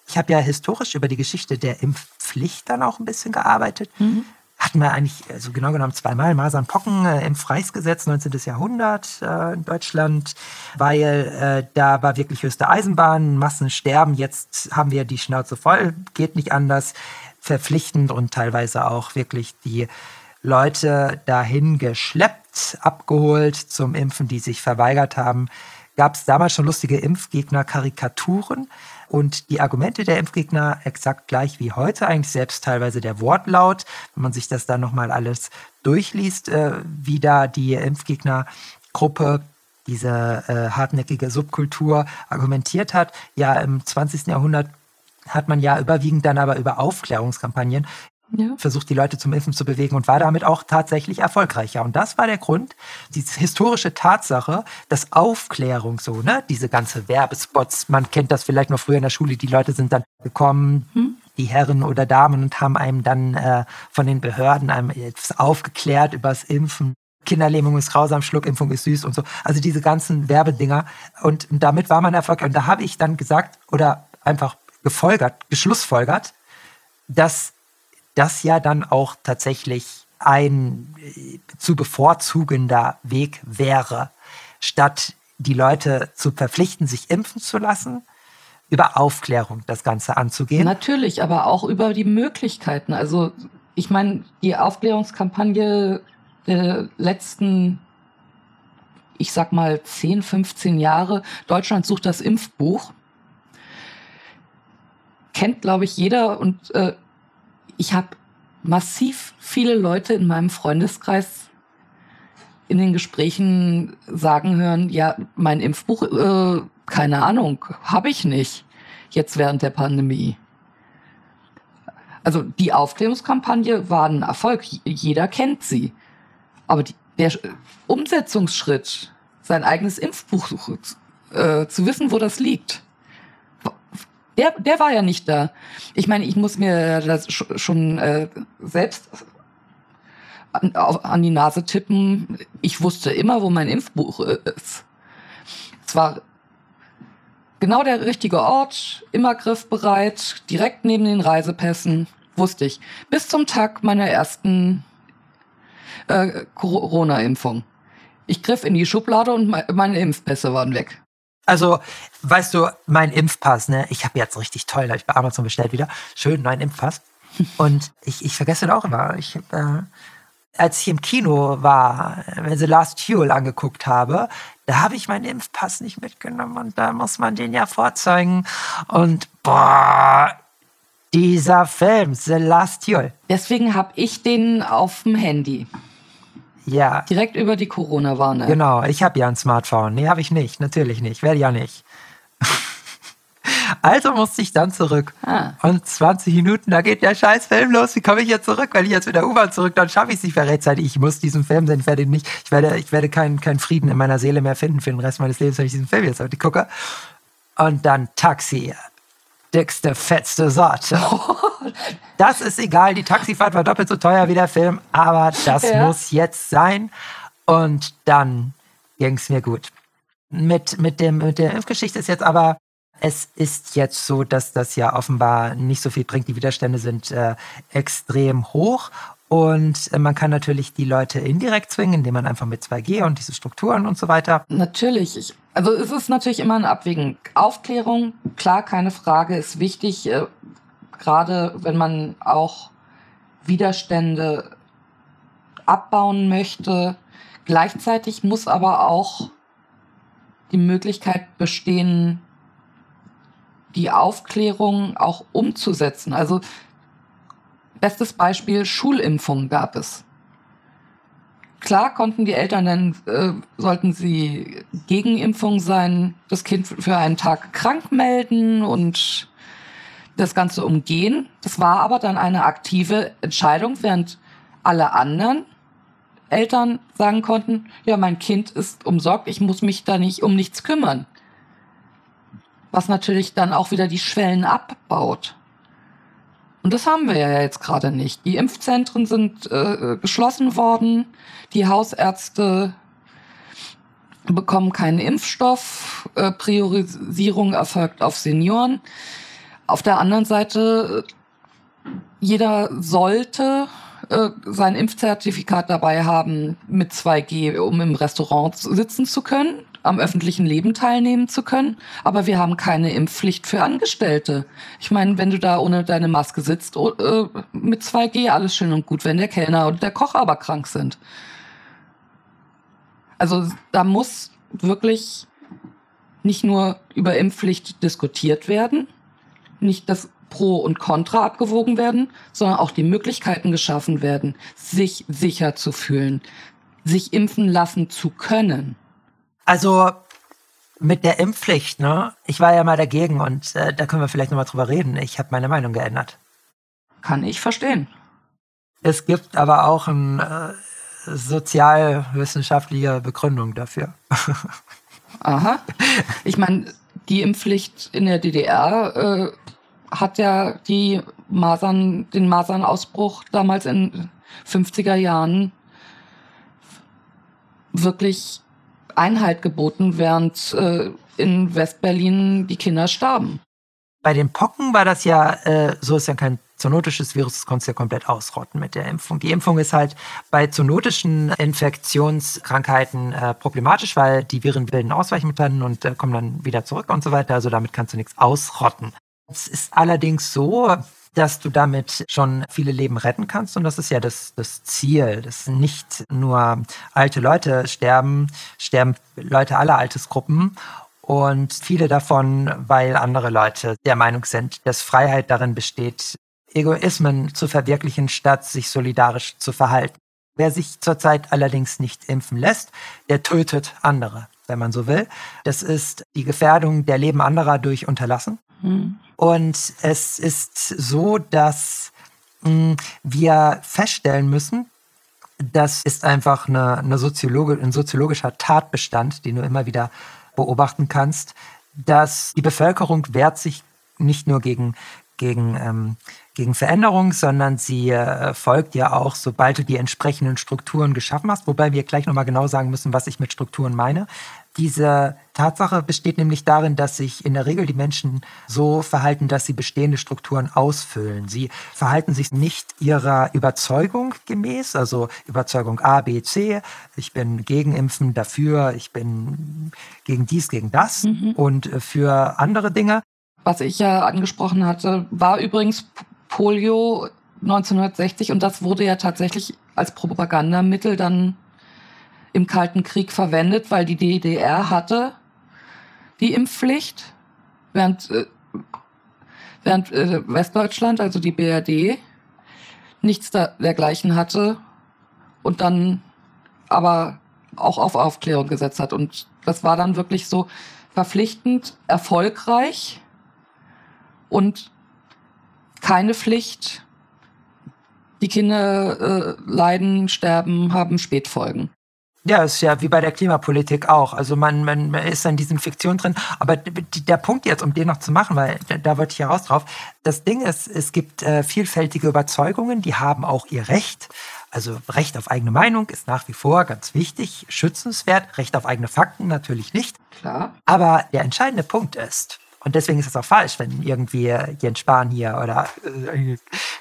Ich habe ja historisch über die Geschichte der Impfpflicht dann auch ein bisschen gearbeitet. Mhm hatten wir eigentlich, also genau genommen zweimal Masern Pocken äh, im Reichsgesetz 19. Jahrhundert äh, in Deutschland, weil äh, da war wirklich höchste Eisenbahn, Massensterben. Jetzt haben wir die Schnauze voll, geht nicht anders, verpflichtend und teilweise auch wirklich die Leute dahin geschleppt, abgeholt zum Impfen, die sich verweigert haben. Gab es damals schon lustige Impfgegner-Karikaturen? Und die Argumente der Impfgegner exakt gleich wie heute, eigentlich selbst teilweise der Wortlaut, wenn man sich das dann nochmal alles durchliest, äh, wie da die Impfgegnergruppe diese äh, hartnäckige Subkultur argumentiert hat. Ja, im 20. Jahrhundert hat man ja überwiegend dann aber über Aufklärungskampagnen ja. versucht, die Leute zum Impfen zu bewegen und war damit auch tatsächlich erfolgreicher. Und das war der Grund, diese historische Tatsache, dass Aufklärung so, ne, diese ganze Werbespots, man kennt das vielleicht noch früher in der Schule, die Leute sind dann gekommen, hm. die Herren oder Damen und haben einem dann äh, von den Behörden einem etwas aufgeklärt über das Impfen. Kinderlähmung ist grausam, Schluckimpfung ist süß und so. Also diese ganzen Werbedinger. Und damit war man erfolgreich. Und da habe ich dann gesagt oder einfach gefolgert, geschlussfolgert, dass das ja dann auch tatsächlich ein äh, zu bevorzugender Weg wäre, statt die Leute zu verpflichten, sich impfen zu lassen, über Aufklärung das Ganze anzugehen. Natürlich, aber auch über die Möglichkeiten. Also ich meine, die Aufklärungskampagne der letzten, ich sag mal, 10, 15 Jahre, Deutschland sucht das Impfbuch, kennt, glaube ich, jeder und äh, ich habe massiv viele Leute in meinem Freundeskreis in den Gesprächen sagen hören, ja, mein Impfbuch, äh, keine Ahnung, habe ich nicht jetzt während der Pandemie. Also die Aufklärungskampagne war ein Erfolg, jeder kennt sie. Aber die, der Umsetzungsschritt, sein eigenes Impfbuch äh, zu wissen, wo das liegt, Der, der war ja nicht da. Ich meine, ich muss mir das schon äh, selbst an, an die Nase tippen. Ich wusste immer, wo mein Impfbuch ist. Es war genau der richtige Ort, immer griffbereit, direkt neben den Reisepässen, wusste ich. Bis zum Tag meiner ersten äh, Corona-Impfung. Ich griff in die Schublade und meine Impfpässe waren weg. Also, weißt du, mein Impfpass, ne? Ich habe jetzt richtig toll, habe ich bei Amazon bestellt wieder. Schön, neuen Impfpass. [LAUGHS] Und ich, ich vergesse den auch immer. Ich, äh, als ich im Kino war, wenn sie Last Duel angeguckt habe, da habe ich meinen Impfpass nicht mitgenommen und da muss man den ja vorzeigen. Und boah, dieser Film, The Last Duel. Deswegen habe ich den auf dem Handy. Ja. Direkt über die Corona-Warne. Genau, ich habe ja ein Smartphone. Nee, habe ich nicht. Natürlich nicht. Werde ja nicht. [LAUGHS] Also musste ich dann zurück. Ah. Und 20 Minuten, da geht der scheiß Film los. Wie komme ich jetzt zurück? Wenn ich jetzt mit der U-Bahn zurück, dann schaffe ich es nicht mehr rechtzeitig. Ich muss diesen Film sehen. Ich werde nicht, ich werde, ich werde keinen keinen Frieden in meiner Seele mehr finden für den Rest meines Lebens, wenn ich diesen Film jetzt heute gucke. Und dann Taxi. Dickste, fetzte Sorte. das ist egal. Die Taxifahrt war doppelt so teuer wie der Film, aber das ja. muss jetzt sein. Und dann ging es mir gut. Mit, mit, dem, mit der Impfgeschichte ist jetzt aber es ist jetzt so, dass das ja offenbar nicht so viel bringt. Die Widerstände sind äh, extrem hoch und äh, man kann natürlich die Leute indirekt zwingen, indem man einfach mit 2G und diese Strukturen und so weiter. Natürlich. Ich, also es ist natürlich immer ein Abwägen. Aufklärung, klar, keine Frage, ist wichtig, äh, gerade wenn man auch Widerstände abbauen möchte. Gleichzeitig muss aber auch die Möglichkeit bestehen, die Aufklärung auch umzusetzen. Also bestes Beispiel Schulimpfung gab es. Klar konnten die Eltern dann, äh, sollten sie gegen Impfung sein, das Kind für einen Tag krank melden und das Ganze umgehen. Das war aber dann eine aktive Entscheidung, während alle anderen Eltern sagen konnten, ja, mein Kind ist umsorgt, ich muss mich da nicht um nichts kümmern was natürlich dann auch wieder die Schwellen abbaut. Und das haben wir ja jetzt gerade nicht. Die Impfzentren sind äh, geschlossen worden, die Hausärzte bekommen keinen Impfstoff, äh, Priorisierung erfolgt auf Senioren. Auf der anderen Seite, jeder sollte äh, sein Impfzertifikat dabei haben mit 2G, um im Restaurant sitzen zu können am öffentlichen Leben teilnehmen zu können. Aber wir haben keine Impfpflicht für Angestellte. Ich meine, wenn du da ohne deine Maske sitzt, oh, äh, mit 2G alles schön und gut, wenn der Kellner und der Koch aber krank sind. Also da muss wirklich nicht nur über Impfpflicht diskutiert werden, nicht das Pro und Contra abgewogen werden, sondern auch die Möglichkeiten geschaffen werden, sich sicher zu fühlen, sich impfen lassen zu können. Also mit der Impfpflicht, ne? Ich war ja mal dagegen und äh, da können wir vielleicht nochmal drüber reden. Ich habe meine Meinung geändert. Kann ich verstehen. Es gibt aber auch eine äh, sozialwissenschaftliche Begründung dafür. [LAUGHS] Aha. Ich meine, die Impfpflicht in der DDR äh, hat ja die Masern, den Masernausbruch damals in 50er Jahren wirklich Einhalt geboten, während äh, in Westberlin die Kinder starben. Bei den Pocken war das ja, äh, so ist ja kein zoonotisches Virus, das konntest du ja komplett ausrotten mit der Impfung. Die Impfung ist halt bei zoonotischen Infektionskrankheiten äh, problematisch, weil die Viren bilden Ausweichmutanten und äh, kommen dann wieder zurück und so weiter. Also damit kannst du nichts ausrotten. Es ist allerdings so, dass du damit schon viele Leben retten kannst. Und das ist ja das, das Ziel, dass nicht nur alte Leute sterben, sterben Leute aller Altersgruppen. Und viele davon, weil andere Leute der Meinung sind, dass Freiheit darin besteht, Egoismen zu verwirklichen, statt sich solidarisch zu verhalten. Wer sich zurzeit allerdings nicht impfen lässt, der tötet andere, wenn man so will. Das ist die Gefährdung der Leben anderer durch Unterlassen. Mhm. Und es ist so, dass mh, hm, wir feststellen müssen, das ist einfach eine, eine Soziologe, ein soziologischer Tatbestand, den du immer wieder beobachten kannst, dass die Bevölkerung wehrt sich nicht nur gegen, gegen, ähm, gegen Veränderung, sondern sie äh, folgt ja auch, sobald du die entsprechenden Strukturen geschaffen hast, wobei wir gleich nochmal genau sagen müssen, was ich mit Strukturen meine. Diese Tatsache besteht nämlich darin, dass sich in der Regel die Menschen so verhalten, dass sie bestehende Strukturen ausfüllen. Sie verhalten sich nicht ihrer Überzeugung gemäß, also Überzeugung A, B, C. Ich bin gegen Impfen, dafür, ich bin gegen dies, gegen das mhm. und für andere Dinge. Was ich ja angesprochen hatte, war übrigens Polio 1960 und das wurde ja tatsächlich als Propagandamittel dann im Kalten Krieg verwendet, weil die DDR hatte die Impfpflicht, während, äh, während äh, Westdeutschland, also die BRD, nichts dergleichen hatte und dann aber auch auf Aufklärung gesetzt hat. Und das war dann wirklich so verpflichtend, erfolgreich und keine Pflicht. Die Kinder äh, leiden, sterben, haben Spätfolgen. Ja, ist ja wie bei der Klimapolitik auch. Also man, man, man ist in diesen Fiktionen drin. Aber der Punkt jetzt, um den noch zu machen, weil da wollte ich ja raus drauf. Das Ding ist, es gibt äh, vielfältige Überzeugungen, die haben auch ihr Recht. Also Recht auf eigene Meinung ist nach wie vor ganz wichtig, schützenswert. Recht auf eigene Fakten natürlich nicht. Klar. Aber der entscheidende Punkt ist, und deswegen ist es auch falsch, wenn irgendwie Jens Spahn hier oder äh,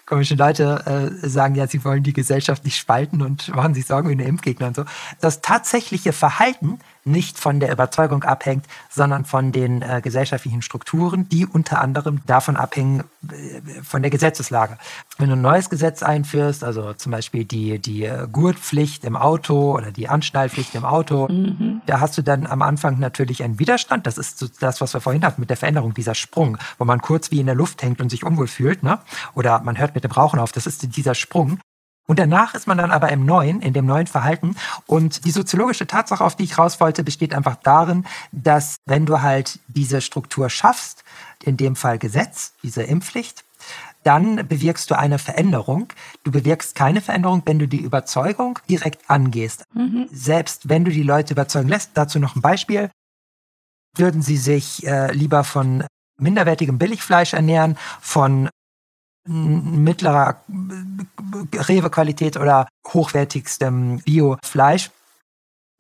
komische Leute äh, sagen, ja, sie wollen die Gesellschaft nicht spalten und machen sich Sorgen wie eine Impfgegner und so. Das tatsächliche Verhalten nicht von der Überzeugung abhängt, sondern von den äh, gesellschaftlichen Strukturen, die unter anderem davon abhängen, äh, von der Gesetzeslage. Wenn du ein neues Gesetz einführst, also zum Beispiel die, die äh, Gurtpflicht im Auto oder die Anschnallpflicht im Auto, mhm. da hast du dann am Anfang natürlich einen Widerstand. Das ist so das, was wir vorhin hatten mit der Veränderung, dieser Sprung, wo man kurz wie in der Luft hängt und sich unwohl fühlt. Ne? Oder man hört mit dem Rauchen auf. Das ist dieser Sprung. Und danach ist man dann aber im neuen, in dem neuen Verhalten. Und die soziologische Tatsache, auf die ich raus wollte, besteht einfach darin, dass wenn du halt diese Struktur schaffst, in dem Fall Gesetz, diese Impfpflicht, dann bewirkst du eine Veränderung. Du bewirkst keine Veränderung, wenn du die Überzeugung direkt angehst. Mhm. Selbst wenn du die Leute überzeugen lässt, dazu noch ein Beispiel, würden sie sich äh, lieber von minderwertigem Billigfleisch ernähren, von mittlerer Rewe-Qualität oder hochwertigstem Bio-Fleisch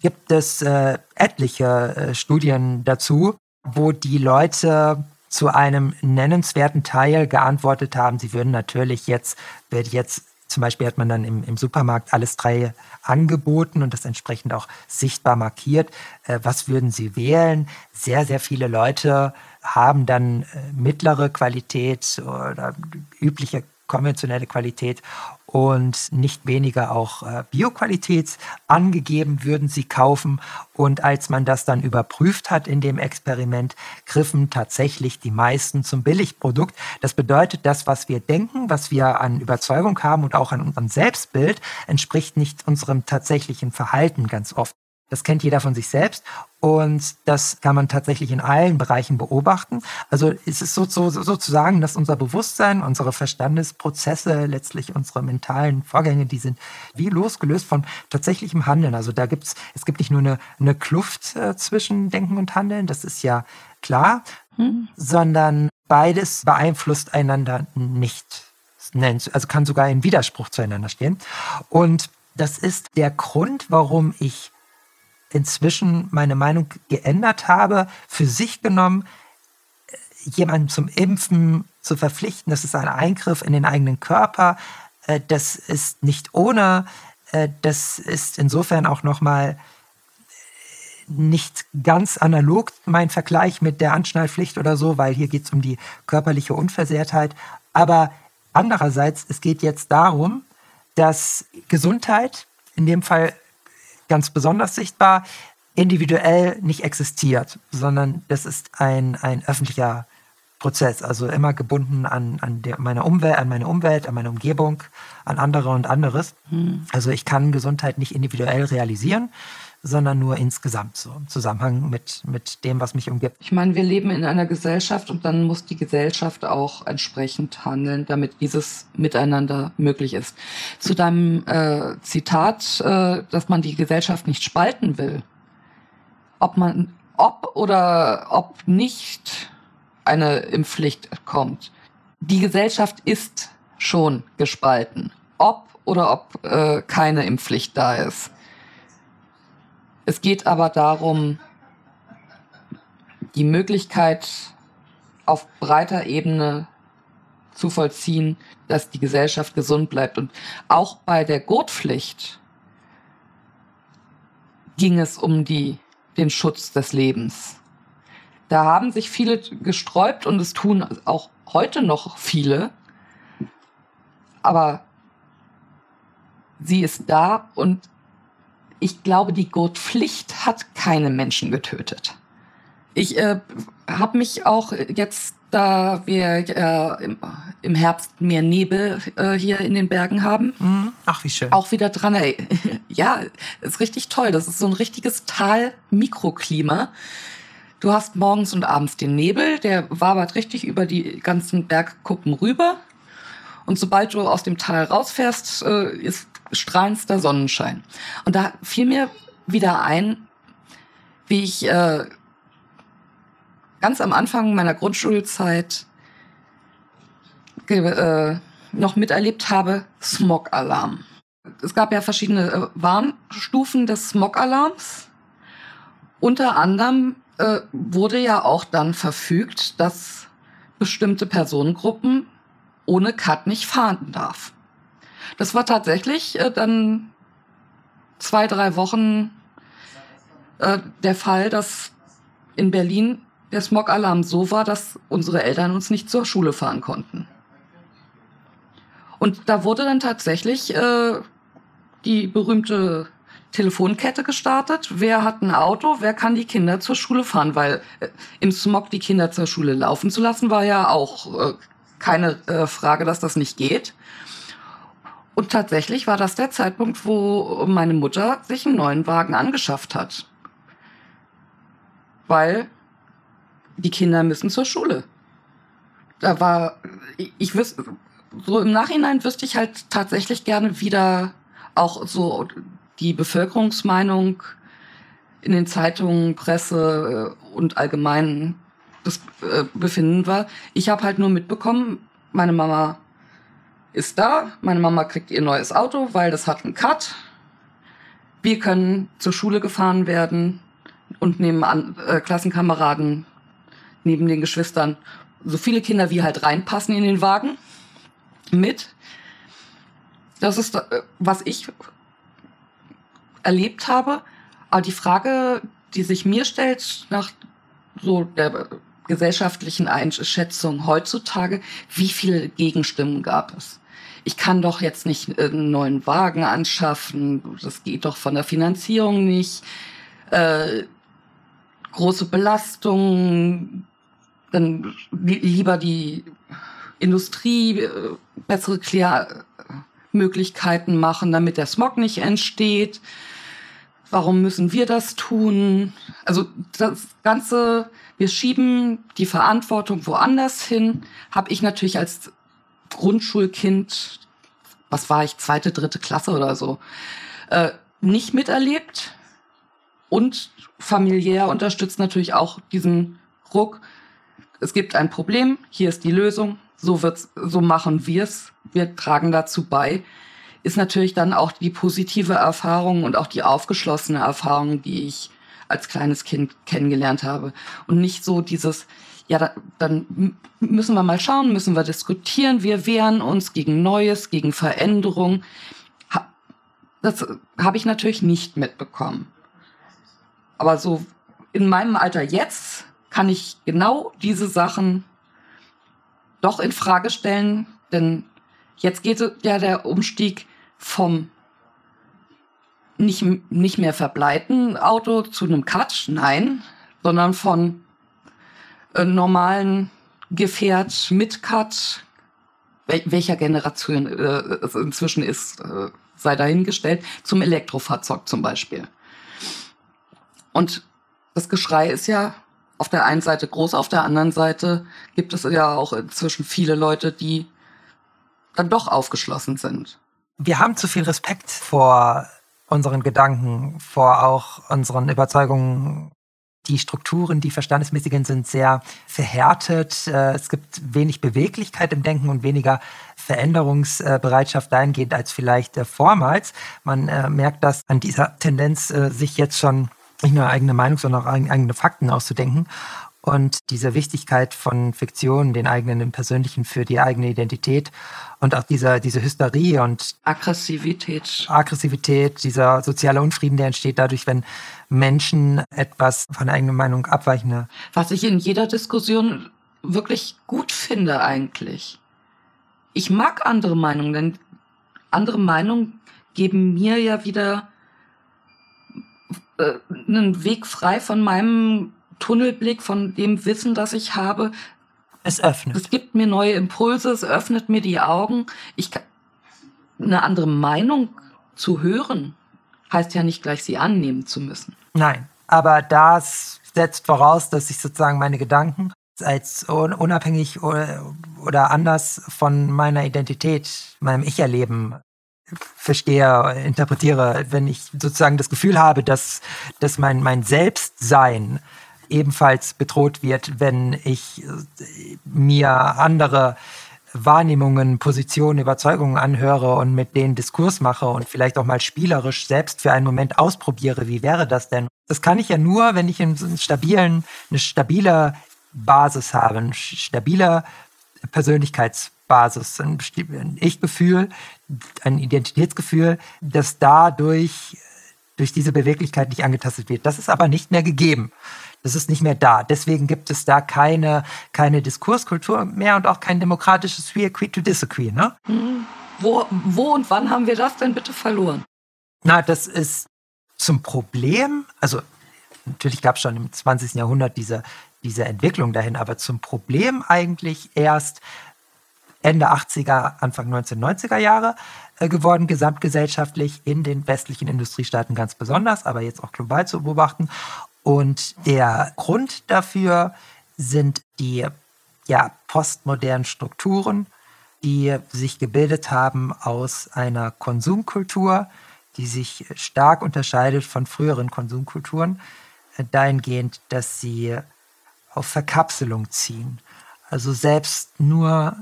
gibt es äh, etliche äh, Studien dazu, wo die Leute zu einem nennenswerten Teil geantwortet haben, sie würden natürlich jetzt, wird jetzt zum Beispiel hat man dann im, im, Supermarkt alles drei angeboten und das entsprechend auch sichtbar markiert. Äh, was würden Sie wählen? Sehr, sehr viele Leute haben dann äh, mittlere Qualität oder übliche konventionelle Qualität und nicht weniger auch äh, Bioqualität angegeben würden sie kaufen. Und als man das dann überprüft hat in dem Experiment, griffen tatsächlich die meisten zum Billigprodukt. Das bedeutet, das, was wir denken, was wir an Überzeugung haben und auch an unserem Selbstbild, entspricht nicht unserem tatsächlichen Verhalten ganz oft. Das kennt jeder von sich selbst und das kann man tatsächlich in allen Bereichen beobachten. Also es ist so, so, sozusagen, dass unser Bewusstsein, unsere Verstandesprozesse, letztlich unsere mentalen Vorgänge, die sind wie losgelöst von tatsächlichem Handeln. Also da gibt's, es gibt nicht nur eine, eine Kluft äh, zwischen Denken und Handeln, das ist ja klar, hm. sondern beides beeinflusst einander nicht. Also kann sogar in Widerspruch zueinander stehen. Und das ist der Grund, warum ich inzwischen meine Meinung geändert habe, für sich genommen, jemanden zum Impfen zu verpflichten, das ist ein Eingriff in den eigenen Körper. Äh, das ist nicht ohne. Äh, das ist insofern auch nochmal nicht ganz analog mein Vergleich mit der Anschnallpflicht oder so, weil hier geht es um die körperliche Unversehrtheit. Aber andererseits, es geht jetzt darum, dass Gesundheit, in dem Fall ganz besonders sichtbar, individuell nicht existiert, sondern das ist ein, ein öffentlicher Prozess, also immer gebunden an, an der, meiner Umwelt, an meine Umwelt, an meine Umgebung, an andere und anderes. Hm. Also ich kann Gesundheit nicht individuell realisieren, sondern nur insgesamt, so im Zusammenhang mit, mit dem, was mich umgibt. Ich meine, wir leben in einer Gesellschaft und dann muss die Gesellschaft auch entsprechend handeln, damit dieses Miteinander möglich ist. Zu deinem äh, Zitat, äh, dass man die Gesellschaft nicht spalten will. Ob man, ob oder ob nicht eine Impfpflicht kommt. Die Gesellschaft ist schon gespalten, ob oder ob äh, keine Impfpflicht da ist. Es geht aber darum, die Möglichkeit auf breiter Ebene zu vollziehen, dass die Gesellschaft gesund bleibt. Und auch bei der Gurtpflicht ging es um die, den Schutz des Lebens. Da haben sich viele gesträubt und es tun auch heute noch viele. Aber sie ist da und ich glaube, die Gurtpflicht hat keine Menschen getötet. Ich äh, habe mich auch jetzt, da wir äh, im, im, Herbst mehr Nebel äh, hier in den Bergen haben, mhm. ach wie schön, auch wieder dran. Ey. [LAUGHS] ja, ist richtig toll. Das ist so ein richtiges Tal-Mikroklima. Du hast morgens und abends den Nebel, der wabert richtig über die ganzen Bergkuppen rüber. Und sobald du aus dem Tal rausfährst, äh, ist strahlendster Sonnenschein. Und da fiel mir wieder ein, wie ich äh, ganz am Anfang meiner Grundschulzeit äh, noch miterlebt habe, Smog-Alarm. Es gab ja verschiedene äh, Warnstufen des Smog-Alarms. Unter anderem äh, wurde ja auch dann verfügt, dass bestimmte Personengruppen ohne Cut nicht fahren darf. Das war tatsächlich äh, dann zwei, drei Wochen äh, der Fall, dass in Berlin der Smog-Alarm so war, dass unsere Eltern uns nicht zur Schule fahren konnten. Und da wurde dann tatsächlich äh, die berühmte Telefonkette gestartet. Wer hat ein Auto? Wer kann die Kinder zur Schule fahren? Weil äh, im Smog die Kinder zur Schule laufen zu lassen, war ja auch äh, keine äh, Frage, dass das nicht geht. Und tatsächlich war das der Zeitpunkt, wo meine Mutter sich einen neuen Wagen angeschafft hat. Weil die Kinder müssen zur Schule. Da war, ich wüsste, so im Nachhinein wüsste ich halt tatsächlich gerne wieder auch so die Bevölkerungsmeinung in den Zeitungen, Presse äh, und allgemein das äh, Befinden war. Ich habe halt nur mitbekommen, meine Mama ist da, meine Mama kriegt ihr neues Auto, weil das hat einen Cut. Wir können zur Schule gefahren werden und nehmen an, äh, Klassenkameraden neben den Geschwistern so viele Kinder wie halt reinpassen in den Wagen mit. Das ist, äh, was ich erlebt habe. Aber die Frage, die sich mir stellt, nach so der gesellschaftlichen Einschätzung heutzutage, wie viele Gegenstimmen gab es? Ich kann doch jetzt nicht einen neuen Wagen anschaffen, das geht doch von der Finanzierung nicht. Äh, große Belastung, dann lieber die Industrie äh, bessere Klärmöglichkeiten machen, damit der Smog nicht entsteht. Warum müssen wir das tun? Also das Ganze, wir schieben die Verantwortung woanders hin, habe ich natürlich als Grundschulkind, was war ich, zweite, dritte Klasse oder so, äh, nicht miterlebt und familiär unterstützt natürlich auch diesen Ruck, es gibt ein Problem, hier ist die Lösung, so wird's, so machen wir's, wir tragen dazu bei, ist natürlich dann auch die positive Erfahrung und auch die aufgeschlossene Erfahrung, die ich als kleines Kind kennengelernt habe. Und nicht so dieses, ja, da, dann müssen wir mal schauen, müssen wir diskutieren, wir wehren uns gegen Neues, gegen Veränderung. Das habe ich natürlich nicht mitbekommen. Aber so in meinem Alter jetzt kann ich genau diese Sachen doch in Frage stellen, denn jetzt geht ja der Umstieg vom nicht, nicht mehr verbleiten Auto zu einem Cut, nein, sondern von äh, normalen Gefährt mit Cut, wel welcher Generation äh, es inzwischen ist, äh, sei dahingestellt, zum Elektrofahrzeug zum Beispiel. Und das Geschrei ist ja auf der einen Seite groß, auf der anderen Seite gibt es ja auch inzwischen viele Leute, die dann doch aufgeschlossen sind. Wir haben zu viel Respekt vor unseren Gedanken, vor auch unseren Überzeugungen Die Strukturen, die verstandesmäßigen, sind sehr verhärtet. Äh, es gibt wenig Beweglichkeit im Denken und weniger Veränderungsbereitschaft dahingehend als vielleicht äh, vormals. Man äh, merkt das an dieser Tendenz, sich jetzt schon nicht nur eigene Meinung, sondern auch eigene Fakten auszudenken. Und diese Wichtigkeit von Fiktion, den eigenen, den persönlichen für die eigene Identität und auch dieser, diese Hysterie und Aggressivität. Aggressivität, dieser soziale Unfrieden, der entsteht dadurch, wenn Menschen etwas von der eigenen Meinung abweichen. Was ich in jeder Diskussion wirklich gut finde eigentlich. Ich mag andere Meinungen, denn andere Meinungen geben mir ja wieder äh, einen Weg frei von meinem Tunnelblick, von dem Wissen, das ich habe. Es öffnet. Es gibt mir neue Impulse, es öffnet mir die Augen. Ich kann, eine andere Meinung zu hören, heißt ja nicht gleich sie annehmen zu müssen. Nein, aber das setzt voraus, dass ich sozusagen meine Gedanken als unabhängig oder anders von meiner Identität, meinem Ich-Erleben verstehe, interpretiere, wenn ich sozusagen das Gefühl habe, dass, dass mein, mein Selbstsein ebenfalls bedroht wird, wenn ich äh, mir andere Wahrnehmungen, Positionen, Überzeugungen anhöre und mit denen Diskurs mache und vielleicht auch mal spielerisch selbst für einen Moment ausprobiere, wie wäre das denn? Das kann ich ja nur, wenn ich einen stabilen, eine stabile Basis habe, eine stabile Persönlichkeitsbasis, ein Ich-Gefühl, ein Identitätsgefühl, das dadurch durch diese Beweglichkeit nicht angetastet wird. Das ist aber nicht mehr gegeben. Das ist nicht mehr da. Deswegen gibt es da keine, keine Diskurskultur mehr und auch kein demokratisches We agree to disagree. Ne? Mhm. Wo, wo und wann haben wir das denn bitte verloren? Na, das ist zum Problem, also natürlich gab es schon im 20. Jahrhundert diese, diese Entwicklung dahin, aber zum Problem eigentlich erst Ende 80er, Anfang 1990er Jahre äh, geworden, gesamtgesellschaftlich in den westlichen Industriestaaten ganz besonders, aber jetzt auch global zu beobachten. Und der Grund dafür sind die ja, postmodernen Strukturen, die sich gebildet haben aus einer Konsumkultur, die sich stark unterscheidet von früheren Konsumkulturen, dahingehend, dass sie auf Verkapselung ziehen. Also selbst nur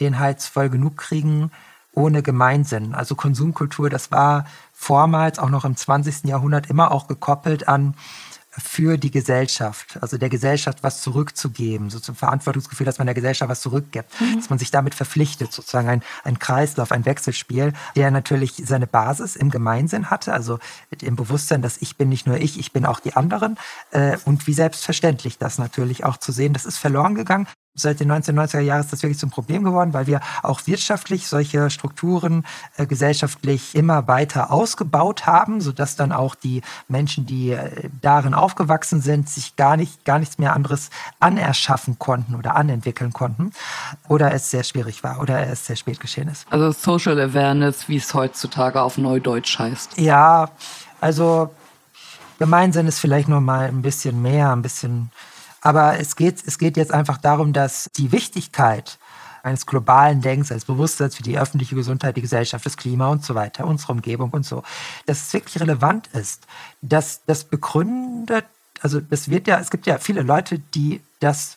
den Hals voll genug kriegen, ohne Gemeinsinn. Also Konsumkultur, das war vormals auch noch im 20. Jahrhundert immer auch gekoppelt an für die Gesellschaft, also der Gesellschaft was zurückzugeben, so zum Verantwortungsgefühl, dass man der Gesellschaft was zurückgibt, mhm. dass man sich damit verpflichtet, sozusagen ein, ein Kreislauf, ein Wechselspiel, der natürlich seine Basis im Gemeinsinn hatte, also im Bewusstsein, dass ich bin nicht nur ich, ich bin auch die anderen äh, und wie selbstverständlich das natürlich auch zu sehen, das ist verloren gegangen seit den 1990er Jahren ist das wirklich zum Problem geworden, weil wir auch wirtschaftlich solche Strukturen äh, gesellschaftlich immer weiter ausgebaut haben, sodass dann auch die Menschen, die äh, darin aufgewachsen sind, sich gar nicht gar nichts mehr anderes anerschaffen konnten oder anentwickeln konnten oder es sehr schwierig war oder es sehr spät geschehen ist. Also Social Awareness, wie es heutzutage auf Neudeutsch heißt. Ja, also Gemeinsinn ist vielleicht noch mal ein bisschen mehr, ein bisschen aber es geht, es geht jetzt einfach darum, dass die Wichtigkeit eines globalen Denkens, eines Bewusstseins für die öffentliche Gesundheit, die Gesellschaft, das Klima und so weiter, unsere Umgebung und so, dass es wirklich relevant ist, dass das begründet, also es wird ja, es gibt ja viele Leute, die das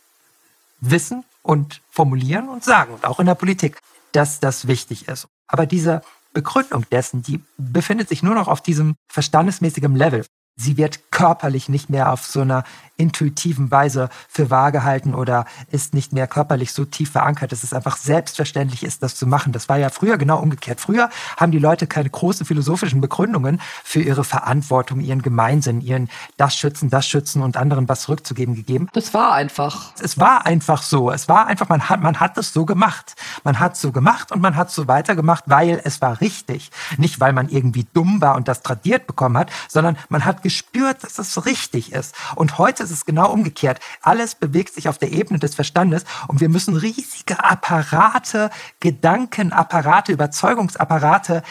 wissen und formulieren und sagen, und auch in der Politik, dass das wichtig ist. Aber diese Begründung dessen, die befindet sich nur noch auf diesem verstandesmäßigen Level sie wird körperlich nicht mehr auf so einer intuitiven Weise für wahr gehalten oder ist nicht mehr körperlich so tief verankert, dass es einfach selbstverständlich ist, das zu machen. Das war ja früher genau umgekehrt. Früher haben die Leute keine großen philosophischen Begründungen für ihre Verantwortung, ihren Gemeinsinn, ihren das schützen, das schützen und anderen was zurückzugeben gegeben. Das war einfach. Es war einfach so. Es war einfach, man hat, man hat es so gemacht. Man hat es so gemacht und man hat es so weitergemacht, weil es war richtig. Nicht, weil man irgendwie dumm war und das tradiert bekommen hat, sondern man hat gespürt, dass es richtig ist. Und heute ist es genau umgekehrt. Alles bewegt sich auf der Ebene des Verstandes und wir müssen riesige Apparate, Gedankenapparate, Überzeugungsapparate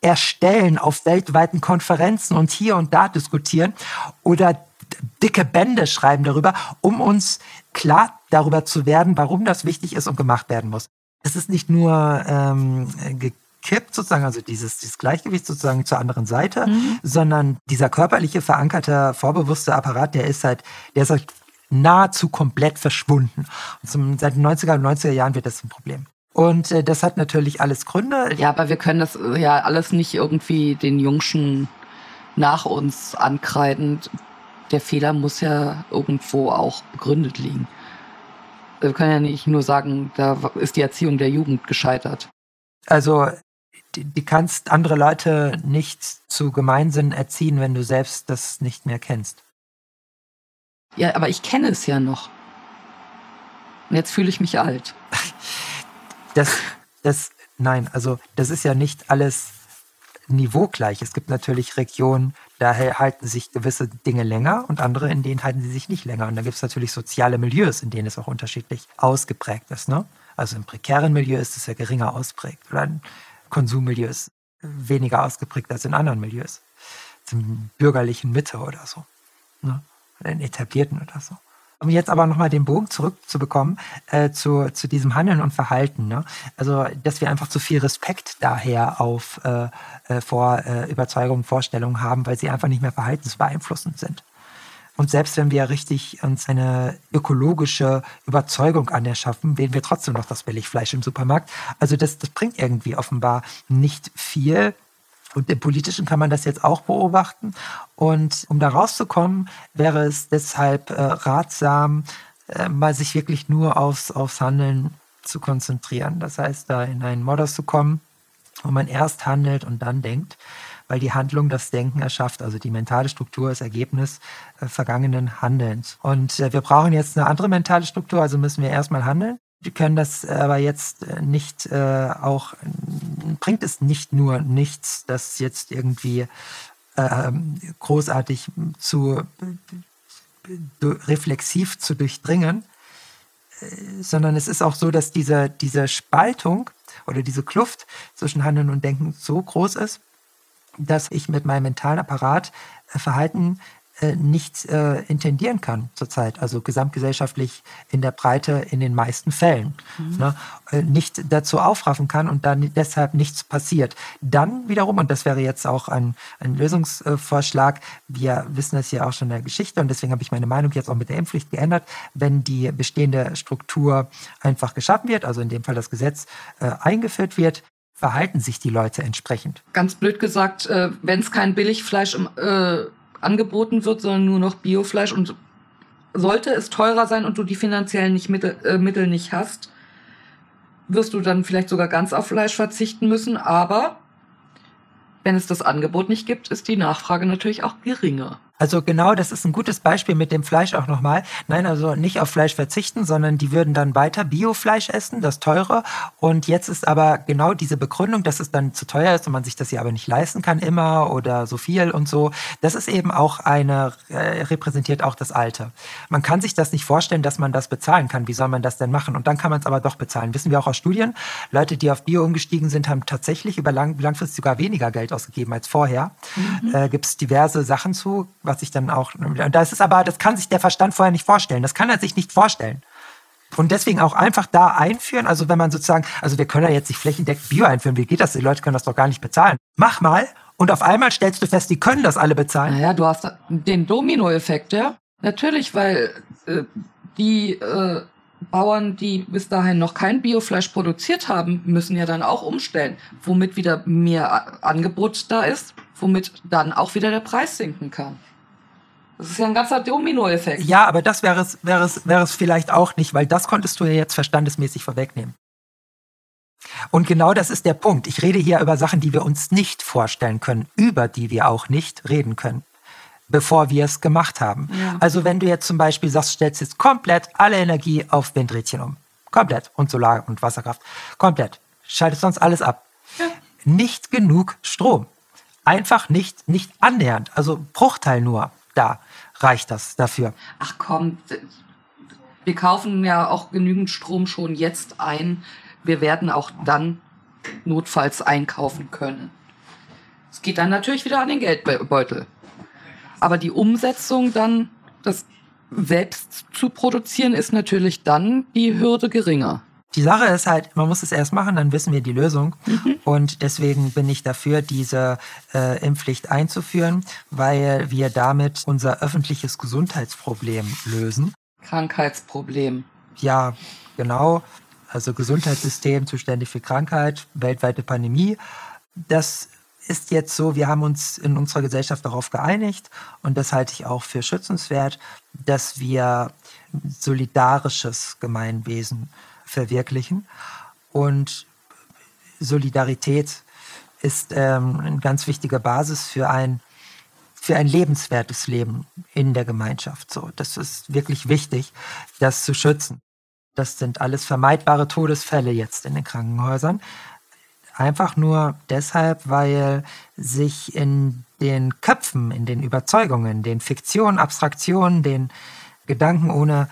erstellen auf weltweiten Konferenzen und hier und da diskutieren oder dicke Bände schreiben darüber, um uns klar darüber zu werden, warum das wichtig ist und gemacht werden muss. Es ist nicht nur ähm, kippt sozusagen, also dieses, dieses Gleichgewicht sozusagen zur anderen Seite, mhm. sondern dieser körperliche verankerte, vorbewusste Apparat, der ist halt, der ist halt nahezu komplett verschwunden. Und zum, seit den 90er und 90er Jahren wird das ein Problem. Und äh, das hat natürlich alles Gründe. Ja, aber wir können das äh, ja alles nicht irgendwie den Jungschen nach uns ankreiden. Der Fehler muss ja irgendwo auch begründet liegen. Wir können ja nicht nur sagen, da ist die Erziehung der Jugend gescheitert. Also, du, du kannst andere Leute nicht zu Gemeinsinn erziehen, wenn du selbst das nicht mehr kennst. Ja, aber ich kenne es ja noch. Und jetzt fühle ich mich alt. [LAUGHS] Das, das, nein, also das ist ja nicht alles niveaugleich. Es gibt natürlich Regionen, da halten sich gewisse Dinge länger und andere, in denen halten sie sich nicht länger. Und da gibt es natürlich soziale Milieus, in denen es auch unterschiedlich ausgeprägt ist. Ne? Also im prekären Milieu ist es ja geringer ausprägt. Oder ein Konsummilieu ist weniger ausgeprägt als in anderen Milieus. Zum bürgerlichen Mitte oder so. Ne? Oder in etablierten oder so. Um jetzt aber nochmal den Bogen zurückzubekommen äh, zu, zu diesem Handeln und Verhalten. Ne? Also, dass wir einfach zu viel Respekt daher auf äh, äh, vor äh, Überzeugungen, Vorstellungen haben, weil sie einfach nicht mehr verhaltensbeeinflussend sind. Und selbst wenn wir richtig uns eine ökologische Überzeugung anerschaffen, wählen wir trotzdem noch das Billigfleisch im Supermarkt. Also das, das bringt irgendwie offenbar nicht viel. Und im Politischen kann man das jetzt auch beobachten. Und um da rauszukommen, wäre es deshalb äh, ratsam, äh, mal sich wirklich nur aufs, aufs Handeln zu konzentrieren. Das heißt, da in einen Modus zu kommen, wo man erst handelt und dann denkt, weil die Handlung das Denken erschafft. Also die mentale Struktur ist Ergebnis äh, vergangenen Handelns. Und äh, wir brauchen jetzt eine andere mentale Struktur, also müssen wir erstmal handeln. Wir können das aber jetzt äh, nicht äh, auch, bringt es nicht nur nichts, das jetzt irgendwie äh, großartig zu reflexiv zu durchdringen, äh, sondern es ist auch so, dass diese, diese Spaltung oder diese Kluft zwischen Handeln und Denken so groß ist, dass ich mit meinem mentalen Apparat äh, Verhalten äh, nicht äh, intendieren kann zurzeit, also gesamtgesellschaftlich in der Breite in den meisten Fällen, mhm. ne, äh, nicht dazu aufraffen kann und dann deshalb nichts passiert. Dann wiederum, und das wäre jetzt auch ein, ein Lösungsvorschlag, wir wissen das ja auch schon in der Geschichte und deswegen habe ich meine Meinung jetzt auch mit der Impfpflicht geändert, wenn die bestehende Struktur einfach geschaffen wird, also in dem Fall das Gesetz äh, eingeführt wird, verhalten sich die Leute entsprechend. Ganz blöd gesagt, äh, wenn es kein Billigfleisch im, äh, angeboten wird, sondern nur noch Biofleisch und sollte es teurer sein und du die finanziellen nicht Mittel, äh, Mittel nicht hast, wirst du dann vielleicht sogar ganz auf Fleisch verzichten müssen. Aber wenn es das Angebot nicht gibt, ist die Nachfrage natürlich auch geringer. Also genau, das ist ein gutes Beispiel mit dem Fleisch auch nochmal. Nein, also nicht auf Fleisch verzichten, sondern die würden dann weiter Biofleisch essen, das teure. Und jetzt ist aber genau diese Begründung, dass es dann zu teuer ist und man sich das ja aber nicht leisten kann immer oder so viel und so. Das ist eben auch eine, äh, repräsentiert auch das Alte. Man kann sich das nicht vorstellen, dass man das bezahlen kann. Wie soll man das denn machen? Und dann kann man es aber doch bezahlen. Wissen wir auch aus Studien. Leute, die auf Bio umgestiegen sind, haben tatsächlich über lang, langfristig sogar weniger Geld ausgegeben als vorher. Mhm. Äh, Gibt es diverse Sachen zu was ich dann auch. Und das ist aber, das kann sich der Verstand vorher nicht vorstellen. Das kann er sich nicht vorstellen. Und deswegen auch einfach da einführen. Also wenn man sozusagen, also wir können ja jetzt nicht flächendeckend Bio einführen. Wie geht das? Die Leute können das doch gar nicht bezahlen. Mach mal. Und auf einmal stellst du fest, die können das alle bezahlen. Naja, du hast den Dominoeffekt, ja. Natürlich, weil äh, die äh, Bauern, die bis dahin noch kein Biofleisch produziert haben, müssen ja dann auch umstellen, womit wieder mehr Angebot da ist, womit dann auch wieder der Preis sinken kann. Das ist ja ein ganzer Dominoeffekt. Ja, aber das wäre es, wäre, es, wäre es vielleicht auch nicht, weil das konntest du ja jetzt verstandesmäßig vorwegnehmen. Und genau das ist der Punkt. Ich rede hier über Sachen, die wir uns nicht vorstellen können, über die wir auch nicht reden können, bevor wir es gemacht haben. Ja. Also wenn du jetzt zum Beispiel sagst, stellst jetzt komplett alle Energie auf Windrädchen um. Komplett. Und Solar- und Wasserkraft. Komplett. Schaltest sonst alles ab. Ja. Nicht genug Strom. Einfach nicht, nicht annähernd. Also Bruchteil nur da reicht das dafür. Ach komm, wir kaufen ja auch genügend Strom schon jetzt ein. Wir werden auch dann notfalls einkaufen können. Es geht dann natürlich wieder an den Geldbeutel. Aber die Umsetzung dann, das selbst zu produzieren, ist natürlich dann die Hürde geringer. Die Sache ist halt, man muss es erst machen, dann wissen wir die Lösung. Mhm. Und deswegen bin ich dafür, diese äh, Impfpflicht einzuführen, weil wir damit unser öffentliches Gesundheitsproblem lösen. Krankheitsproblem. Ja, genau. Also Gesundheitssystem zuständig für Krankheit, weltweite Pandemie. Das ist jetzt so, wir haben uns in unserer Gesellschaft darauf geeinigt und das halte ich auch für schützenswert, dass wir solidarisches Gemeinwesen verwirklichen. Und Solidarität ist ähm, eine ganz wichtige Basis für ein, für ein lebenswertes Leben in der Gemeinschaft. So, das ist wirklich wichtig, das zu schützen. Das sind alles vermeidbare Todesfälle jetzt in den Krankenhäusern. Einfach nur deshalb, weil sich in den Köpfen, in den Überzeugungen, den Fiktionen, Abstraktionen, den Gedanken ohne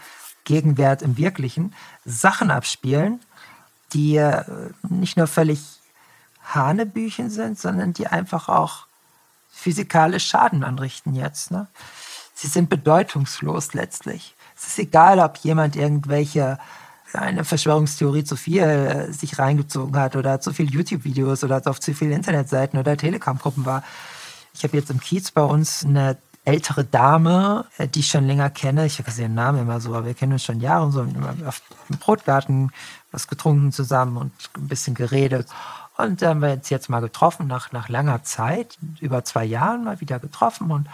Gegenwert im Wirklichen Sachen abspielen, die äh, nicht nur völlig Hanebüchen sind, sondern die einfach auch physikalisch Schaden anrichten jetzt. Ne? Sie sind bedeutungslos letztlich. Es ist egal, ob jemand irgendwelche eine Verschwörungstheorie zu viel äh, sich reingezogen hat oder zu viele YouTube-Videos oder auf zu viele Internetseiten oder Telegram-Gruppen war. Ich habe jetzt im Kiez bei uns eine ältere Dame, äh, die ich schon länger kenne. Ich habe ihren Namen immer so, aber wir kennen uns schon Jahre und so. Auf dem Brotgarten was getrunken zusammen und ein bisschen geredet. Und dann haben wir uns jetzt mal getroffen, nach, nach langer Zeit, über zwei Jahren mal wieder getroffen und,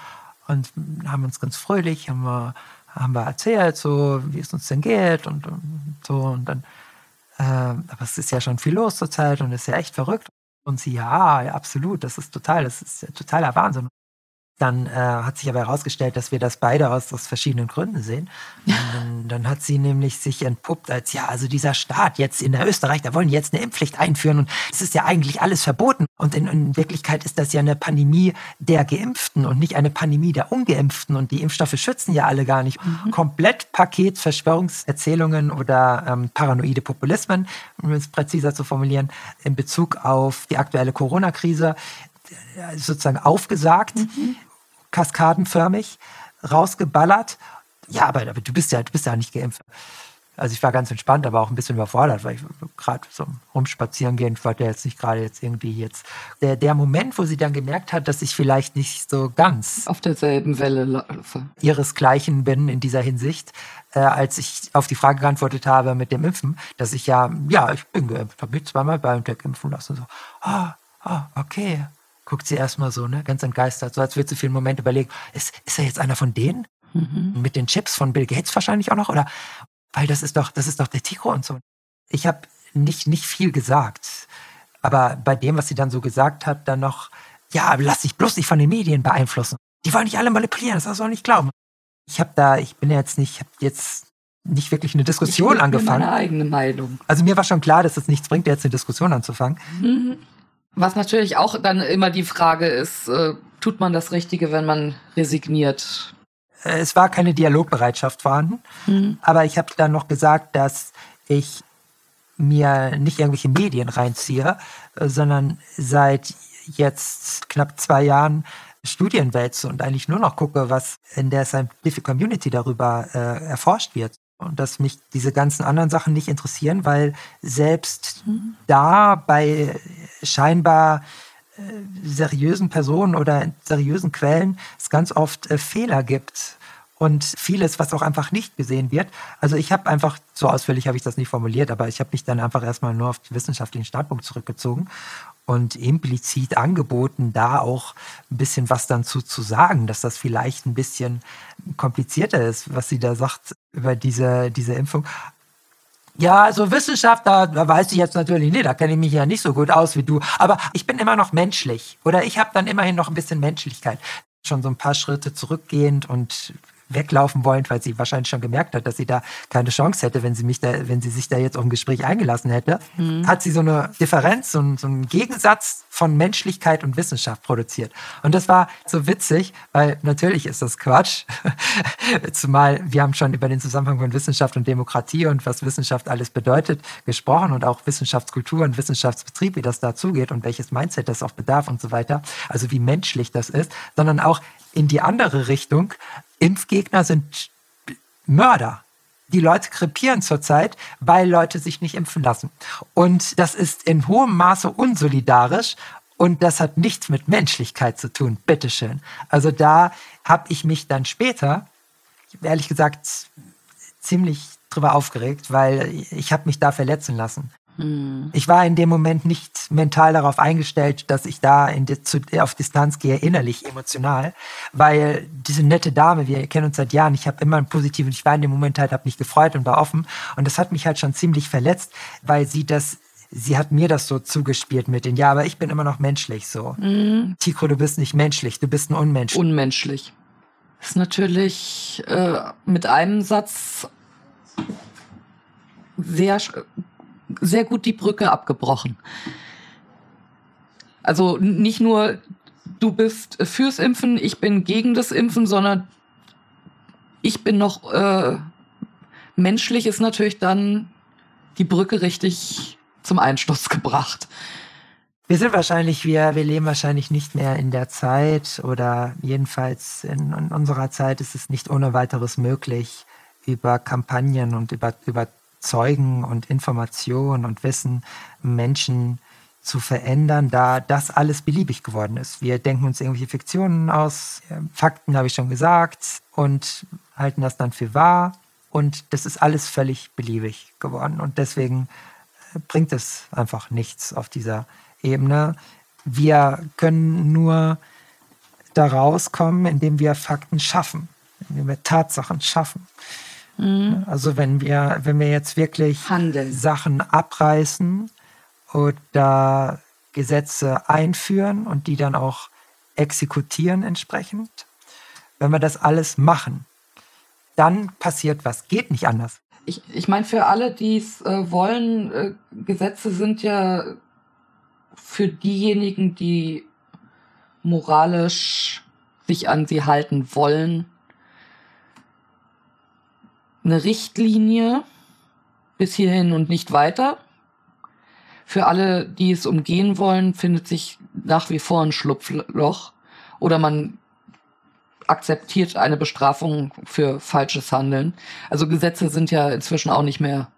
und haben uns ganz fröhlich, haben wir, haben wir erzählt, so, wie es uns denn geht und, und so. Und dann, äh, aber es ist ja schon viel los zurzeit und es ist ja echt verrückt. Und sie, ja, ja, absolut, das ist total, das ist totaler Wahnsinn. Dann äh, hat sich aber herausgestellt, dass wir das beide aus, aus verschiedenen Gründen sehen. [LAUGHS] Dann, dann, hat sie nämlich sich entpuppt als, ja, also dieser Staat jetzt in der Österreich, da wollen die jetzt eine Impfpflicht einführen und es ist ja eigentlich alles verboten. Und in, in, Wirklichkeit ist das ja eine Pandemie der Geimpften und nicht eine Pandemie der Ungeimpften. Und die Impfstoffe schützen ja alle gar nicht. Mhm. Komplett Paket Verschwörungserzählungen oder ähm, paranoide Populismen, um es präziser zu formulieren, in Bezug auf die aktuelle Corona-Krise sozusagen aufgesagt, mhm. Kaskadenförmig, rausgeballert. Ja, aber, aber, du bist ja, du bist ja nicht geimpft. Also ich war ganz entspannt, aber auch ein bisschen überfordert, weil ich gerade so rumspazieren gehen, ich wollte jetzt nicht gerade jetzt irgendwie jetzt. Der, der Moment, wo sie dann gemerkt hat, dass ich vielleicht nicht so ganz auf derselben Welle laufe. ihresgleichen bin in dieser Hinsicht, äh, als ich auf die Frage geantwortet habe mit dem Impfen, dass ich ja, ja, ich bin geimpft, habe mich zweimal BioNTech impfen lassen. So, ah, ah, okay, guckt sie erstmal so, ne, ganz entgeistert, so als würde sie für einen Moment überlegen, ist, ist er jetzt einer von denen? Mhm. Mit den Chips von Bill Gates wahrscheinlich auch noch? Oder weil das ist doch, das ist doch der Tico und so. Ich habe nicht, nicht viel gesagt. Aber bei dem, was sie dann so gesagt hat, dann noch, ja, lass dich bloß nicht von den Medien beeinflussen. Die wollen nicht alle manipulieren, das darfst du auch nicht glauben. Ich habe da, ich bin jetzt nicht, ich habe jetzt nicht wirklich eine Diskussion ich angefangen. Meine eigene Meinung. Also mir war schon klar, dass es nichts bringt, jetzt eine Diskussion anzufangen. Mhm. Was natürlich auch dann immer die Frage ist, äh, tut man das Richtige, wenn man resigniert? Äh, es war keine Dialogbereitschaft vorhanden, mhm. aber ich habe dann noch gesagt, dass ich mir nicht irgendwelche Medien reinziehe, äh, sondern seit jetzt knapp zwei Jahren Studien wälze und eigentlich nur noch gucke, was in der Scientific Community darüber äh, erforscht wird und dass mich diese ganzen anderen Sachen nicht interessieren, weil selbst mhm. da bei scheinbar äh, seriösen Personen oder seriösen Quellen es ganz oft äh, Fehler gibt und vieles, was auch einfach nicht gesehen wird. Also ich habe einfach, so ausführlich habe ich das nicht formuliert, aber ich habe mich dann einfach erstmal nur auf den wissenschaftlichen Standpunkt zurückgezogen und implizit angeboten, da auch ein bisschen was dann zu, zu sagen, dass das vielleicht ein bisschen komplizierter ist, was sie da sagt über diese, diese Impfung. Ja, also Wissenschaft, da, da weiß ich jetzt natürlich nicht, da kenne ich mich ja nicht so gut aus wie du, aber ich bin immer noch menschlich oder ich habe dann immerhin noch ein bisschen Menschlichkeit. Schon so ein paar Schritte zurückgehend und weglaufen wollen, weil sie wahrscheinlich schon gemerkt hat, dass sie da keine Chance hätte, wenn sie mich da, wenn sie sich da jetzt auf ein Gespräch eingelassen hätte, mhm. hat sie so eine Differenz, so, ein, so einen Gegensatz von Menschlichkeit und Wissenschaft produziert. Und das war so witzig, weil natürlich ist das Quatsch. [LAUGHS] Zumal wir haben schon über den Zusammenhang von Wissenschaft und Demokratie und was Wissenschaft alles bedeutet gesprochen und auch Wissenschaftskultur und Wissenschaftsbetrieb, wie das dazugeht und welches Mindset das auch bedarf und so weiter. Also wie menschlich das ist, sondern auch in die andere Richtung, Impfgegner sind Mörder. die Leute krepieren zurzeit, weil Leute sich nicht impfen lassen. Und das ist in hohem Maße unsolidarisch und das hat nichts mit Menschlichkeit zu tun. Bitteschön. Also da habe ich mich dann später, ehrlich gesagt, ziemlich drüber aufgeregt, weil ich habe mich da verletzen lassen. Hm. Ich war in dem Moment nicht mental darauf eingestellt, dass ich da die, zu, auf Distanz gehe, innerlich, emotional, weil diese nette Dame, wir kennen uns seit Jahren, ich habe immer einen positiven, ich war in dem Moment halt, habe mich gefreut und war offen und das hat mich halt schon ziemlich verletzt, weil sie das sie hat mir das so zugespielt mit den, ja, aber ich bin immer noch menschlich so. Mhm. Tico, du bist nicht menschlich, du bist ein Unmensch. Unmenschlich. Ist natürlich äh, mit einem Satz sehr, sehr gut die Brücke abgebrochen. Also nicht nur du bist fürs Impfen, ich bin gegen das Impfen, sondern ich bin noch äh, menschlich ist natürlich dann die Brücke richtig zum Einsturz gebracht. Wir sind wahrscheinlich, wir, wir leben wahrscheinlich nicht mehr in der Zeit oder jedenfalls in, in unserer Zeit ist es nicht ohne weiteres möglich, über Kampagnen und über, über Zeugen und Information und Wissen Menschen zu verändern, da das alles beliebig geworden ist. Wir denken uns irgendwelche Fiktionen aus, Fakten habe ich schon gesagt, und halten das dann für wahr. Und das ist alles völlig beliebig geworden. Und deswegen bringt es einfach nichts auf dieser Ebene. Wir können nur da rauskommen, indem wir Fakten schaffen, indem wir Tatsachen schaffen. Mhm. Also wenn wir, wenn wir jetzt wirklich Handeln. Sachen abreißen oder Gesetze einführen und die dann auch exekutieren entsprechend, wenn wir das alles machen, dann passiert was. Geht nicht anders ich, ich meine, für alle, die es äh, wollen, äh, Gesetze sind ja für diejenigen, die moralisch sich an sie halten wollen, eine Richtlinie bis hierhin und nicht weiter. Für alle, die es umgehen wollen, findet sich nach wie vor ein Schlupfloch. Oder man akzeptiert eine Bestrafung für falsches Handeln. Also Gesetze sind ja inzwischen auch nicht mehr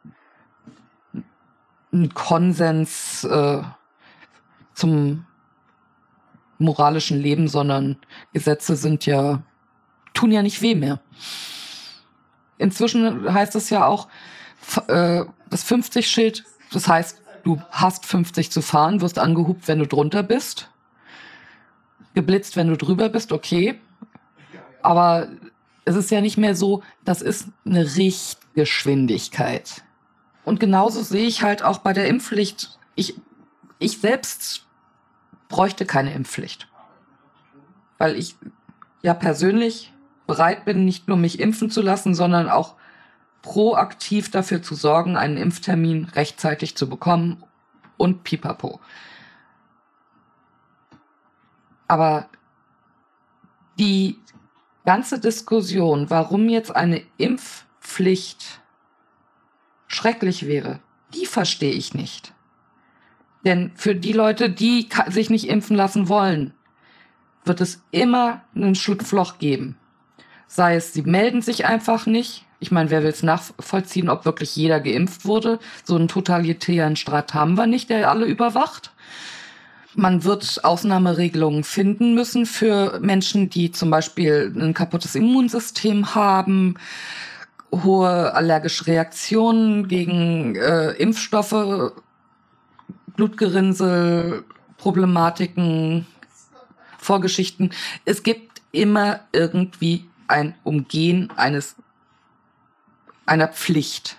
ein Konsens äh, zum moralischen Leben, sondern Gesetze sind ja, tun ja nicht weh mehr. Inzwischen heißt es ja auch, äh, das 50-Schild, das heißt, du hast 50 zu fahren, wirst angehubt, wenn du drunter bist. Geblitzt, wenn du drüber bist, okay. Aber es ist ja nicht mehr so, das ist eine Richtgeschwindigkeit. Und genauso sehe ich halt auch bei der Impfpflicht. Ich, ich selbst bräuchte keine Impfpflicht. Weil ich ja persönlich bereit bin, nicht nur mich impfen zu lassen, sondern auch proaktiv dafür zu sorgen, einen Impftermin rechtzeitig zu bekommen und pipapo. Aber die ganze Diskussion, warum jetzt eine Impfpflicht schrecklich wäre, die verstehe ich nicht. Denn für die Leute, die sich nicht impfen lassen wollen, wird es immer ein Schlupfloch geben. Sei es, sie melden sich einfach nicht. Ich meine, wer will es nachvollziehen, ob wirklich jeder geimpft wurde? So einen totalitären Staat haben wir nicht, der alle überwacht. Man wird Ausnahmeregelungen finden müssen für Menschen, die zum Beispiel ein kaputtes Immunsystem haben, hohe allergische Reaktionen gegen äh, Impfstoffe, Blutgerinnsel, Problematiken, Vorgeschichten. Es gibt immer irgendwie ein Umgehen eines einer Pflicht.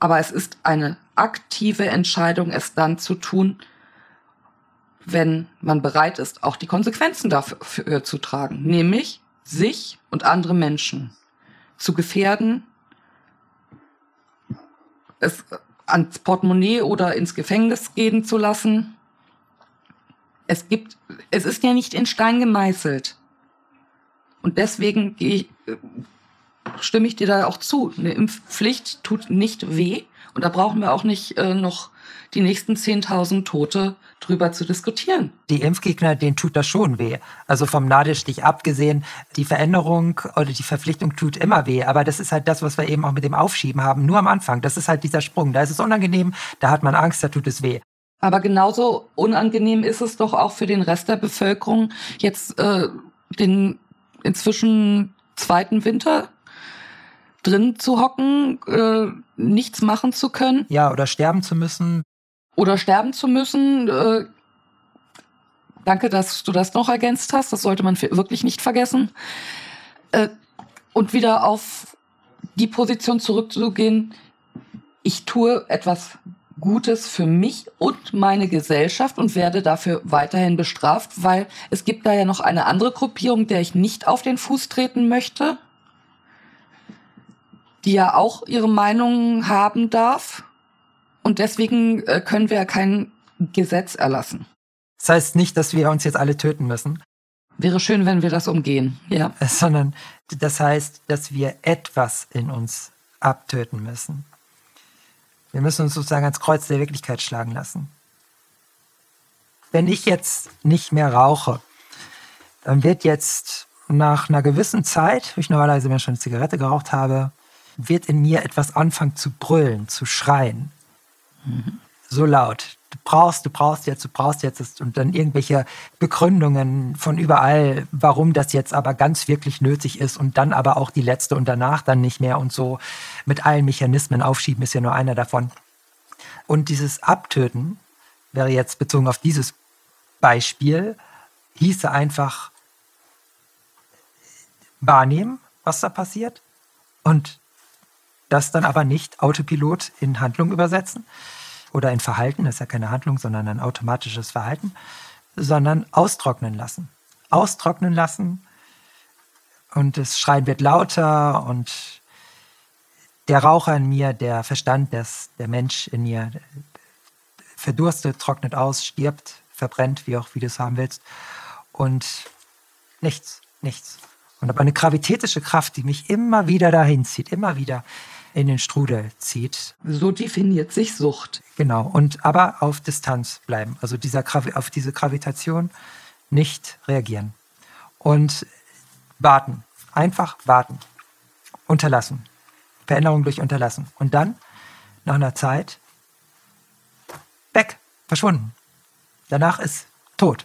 Aber es ist eine aktive Entscheidung, es dann zu tun, wenn man bereit ist, auch die Konsequenzen dafür zu tragen, nämlich sich und andere Menschen zu gefährden, es ans Portemonnaie oder ins Gefängnis gehen zu lassen. Es gibt, es ist ja nicht in Stein gemeißelt. Und deswegen ich, stimme ich dir da auch zu. Eine Impfpflicht tut nicht weh. Und da brauchen wir auch nicht äh, noch die nächsten 10.000 Tote drüber zu diskutieren. Die Impfgegner, denen tut das schon weh. Also vom Nadelstich abgesehen, die Veränderung oder die Verpflichtung tut immer weh. Aber das ist halt das, was wir eben auch mit dem Aufschieben haben. Nur am Anfang. Das ist halt dieser Sprung. Da ist es unangenehm, da hat man Angst, da tut es weh. Aber genauso unangenehm ist es doch auch für den Rest der Bevölkerung, jetzt äh, den inzwischen zweiten Winter drin zu hocken, äh, nichts machen zu können. Ja, oder sterben zu müssen. Oder sterben zu müssen. Äh, danke, dass du das noch ergänzt hast. Das sollte man wirklich nicht vergessen. Äh, und wieder auf die Position zurückzugehen, ich tue etwas Gutes für mich und meine Gesellschaft und werde dafür weiterhin bestraft, weil es gibt da ja noch eine andere Gruppierung, der ich nicht auf den Fuß treten möchte die ja auch ihre Meinung haben darf. Und deswegen äh, können wir ja kein Gesetz erlassen. Das heißt nicht, dass wir uns jetzt alle töten müssen. Wäre schön, wenn wir das umgehen, ja. Sondern das heißt, dass wir etwas in uns abtöten müssen. Wir müssen uns sozusagen ans Kreuz der Wirklichkeit schlagen lassen. Wenn ich jetzt nicht mehr rauche, dann wird jetzt nach einer gewissen Zeit, wo ich normalerweise mir schon eine Zigarette geraucht habe, wird in mir etwas anfangen zu brüllen, zu schreien. Mhm. So laut. Du brauchst, du brauchst jetzt, du brauchst jetzt. Und dann irgendwelche Begründungen von überall, warum das jetzt aber ganz wirklich nötig ist und dann aber auch die letzte und danach dann nicht mehr und so mit allen Mechanismen aufschieben ist ja nur einer davon. Und dieses Abtöten wäre jetzt bezogen auf dieses Beispiel, hieße einfach wahrnehmen, was da passiert und das dann aber nicht Autopilot in Handlung übersetzen oder in Verhalten, das ist ja keine Handlung, sondern ein automatisches Verhalten, sondern austrocknen lassen. Austrocknen lassen und das Schreien wird lauter und der Raucher in mir, der Verstand, des, der Mensch in mir verdurstet, trocknet aus, stirbt, verbrennt, wie auch wie du es haben willst. Und nichts, nichts. Und aber eine gravitätische Kraft, die mich immer wieder dahin zieht, immer wieder in den Strudel zieht. So definiert sich Sucht. Genau, und aber auf Distanz bleiben. Also dieser, auf diese Gravitation nicht reagieren. Und warten. Einfach warten. Unterlassen. Veränderung durch Unterlassen. Und dann, nach einer Zeit, weg, verschwunden. Danach ist tot.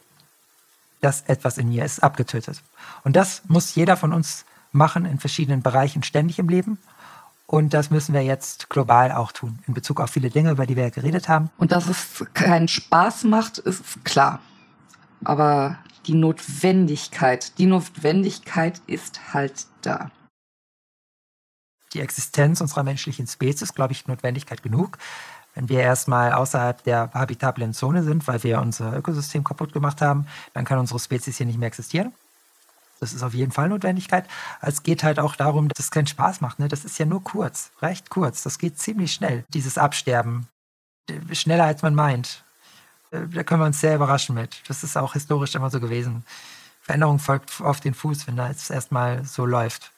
Das etwas in mir ist abgetötet. Und das muss jeder von uns machen in verschiedenen Bereichen ständig im Leben. Und das müssen wir jetzt global auch tun, in Bezug auf viele Dinge, über die wir ja geredet haben. Und dass es keinen Spaß macht, ist klar. Aber die Notwendigkeit, die Notwendigkeit ist halt da. Die Existenz unserer menschlichen Spezies, glaube ich, Notwendigkeit genug. Wenn wir erstmal außerhalb der habitablen Zone sind, weil wir unser Ökosystem kaputt gemacht haben, dann kann unsere Spezies hier nicht mehr existieren. Das ist auf jeden Fall Notwendigkeit. Es geht halt auch darum, dass es keinen Spaß macht. Ne? Das ist ja nur kurz, recht kurz. Das geht ziemlich schnell, dieses Absterben. Schneller als man meint. Äh, da können wir uns sehr überraschen mit. Das ist auch historisch immer so gewesen. Veränderung folgt auf den Fuß, wenn das erstmal so läuft.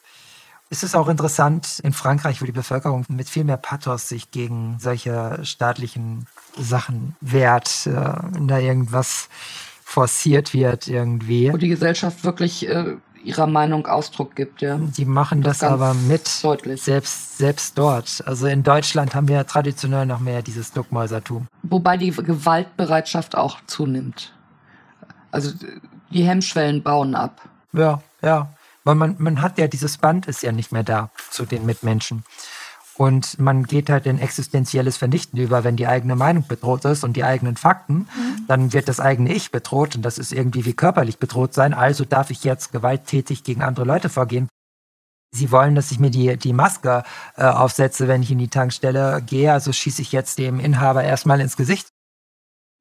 Es ist auch interessant in Frankreich, wo die Bevölkerung mit viel mehr Pathos sich gegen solche staatlichen Sachen wehrt, äh, da irgendwas forciert wird irgendwie. Wo die Gesellschaft wirklich äh, ihrer Meinung Ausdruck gibt, ja. Die machen das, das aber mit deutlich. Selbst, selbst dort. Also in Deutschland haben wir traditionell noch mehr dieses Duckmäusertum. Wobei die Gewaltbereitschaft auch zunimmt. Also die Hemmschwellen bauen ab. Ja, ja. Weil man, man hat ja, dieses Band ist ja nicht mehr da zu den Mitmenschen. Und man geht halt in existenzielles Vernichten über, wenn die eigene Meinung bedroht ist und die eigenen Fakten, mhm. dann wird das eigene Ich bedroht und das ist irgendwie wie körperlich bedroht sein. Also darf ich jetzt gewalttätig gegen andere Leute vorgehen. Sie wollen, dass ich mir die, die Maske äh, aufsetze, wenn ich in die Tankstelle gehe, also schieße ich jetzt dem Inhaber erstmal ins Gesicht.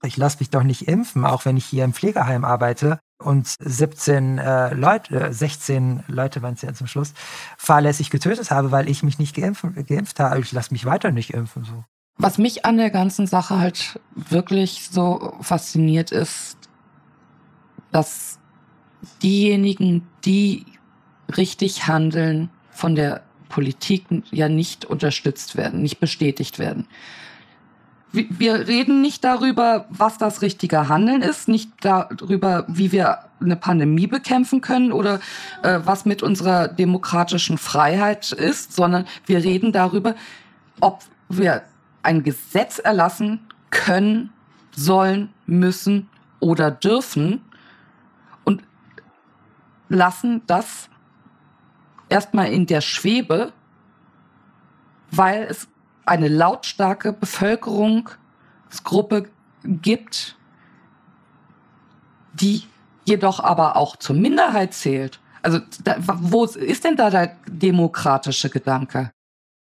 Ich lasse mich doch nicht impfen, auch wenn ich hier im Pflegeheim arbeite und 17 äh, Leute, 16 äh, Leute waren es ja zum Schluss, fahrlässig getötet habe, weil ich mich nicht geimpft, geimpft habe. Ich lasse mich weiter nicht impfen. So. Was mich an der ganzen Sache halt wirklich so fasziniert ist, dass diejenigen, die richtig handeln, von der Politik ja nicht unterstützt werden, nicht bestätigt werden. Wir reden nicht darüber, was das richtige Handeln ist, nicht darüber, wie wir eine Pandemie bekämpfen können oder äh, was mit unserer demokratischen Freiheit ist, sondern wir reden darüber, ob wir ein Gesetz erlassen können, sollen, müssen oder dürfen und lassen das erstmal in der Schwebe, weil es eine lautstarke Bevölkerungsgruppe gibt, die jedoch aber auch zur Minderheit zählt. Also da, wo ist denn da der demokratische Gedanke?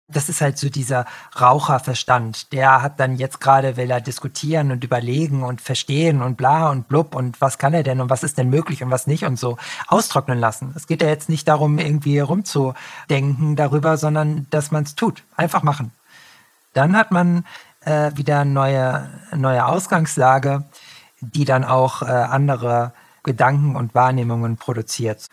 Das ist halt so dieser Raucherverstand. Der hat dann jetzt gerade, will er diskutieren und überlegen und verstehen und bla und blub und was kann er denn und was ist denn möglich und was nicht und so austrocknen lassen. Es geht ja jetzt nicht darum, irgendwie rumzudenken darüber, sondern dass man es tut. Einfach machen. Dann hat man äh, wieder eine neue, neue Ausgangslage, die dann auch äh, andere Gedanken und Wahrnehmungen produziert.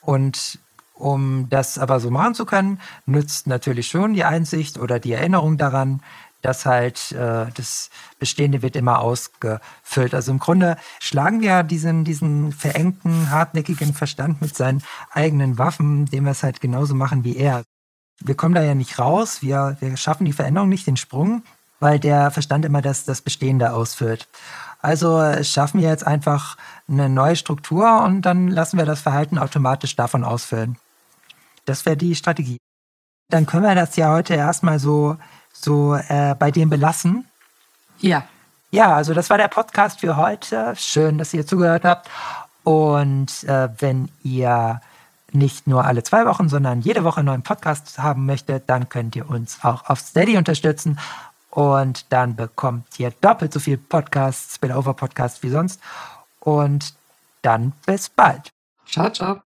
Und um das aber so machen zu können, nützt natürlich schon die Einsicht oder die Erinnerung daran, dass halt äh, das Bestehende wird immer ausgefüllt. Also im Grunde schlagen wir diesen, diesen verengten, hartnäckigen Verstand mit seinen eigenen Waffen, dem wir es halt genauso machen wie er wir kommen da ja nicht raus, wir, wir schaffen die Veränderung nicht, den Sprung, weil der Verstand immer das, das Bestehende ausfüllt. Also äh, schaffen wir jetzt einfach eine neue Struktur und dann lassen wir das Verhalten automatisch davon ausfüllen. Das wäre die Strategie. Dann können wir das ja heute erstmal so, so äh, bei dem belassen. Ja. Ja, also das war der Podcast für heute. Schön, dass ihr zugehört habt. Und äh, wenn ihr nicht nur alle zwei Wochen, sondern jede Woche einen neuen Podcast haben möchtet, dann könnt ihr uns auch auf Steady unterstützen und dann bekommt ihr doppelt so viel Podcasts, Spillover Podcasts wie sonst. Und dann bis bald. Ciao, ciao.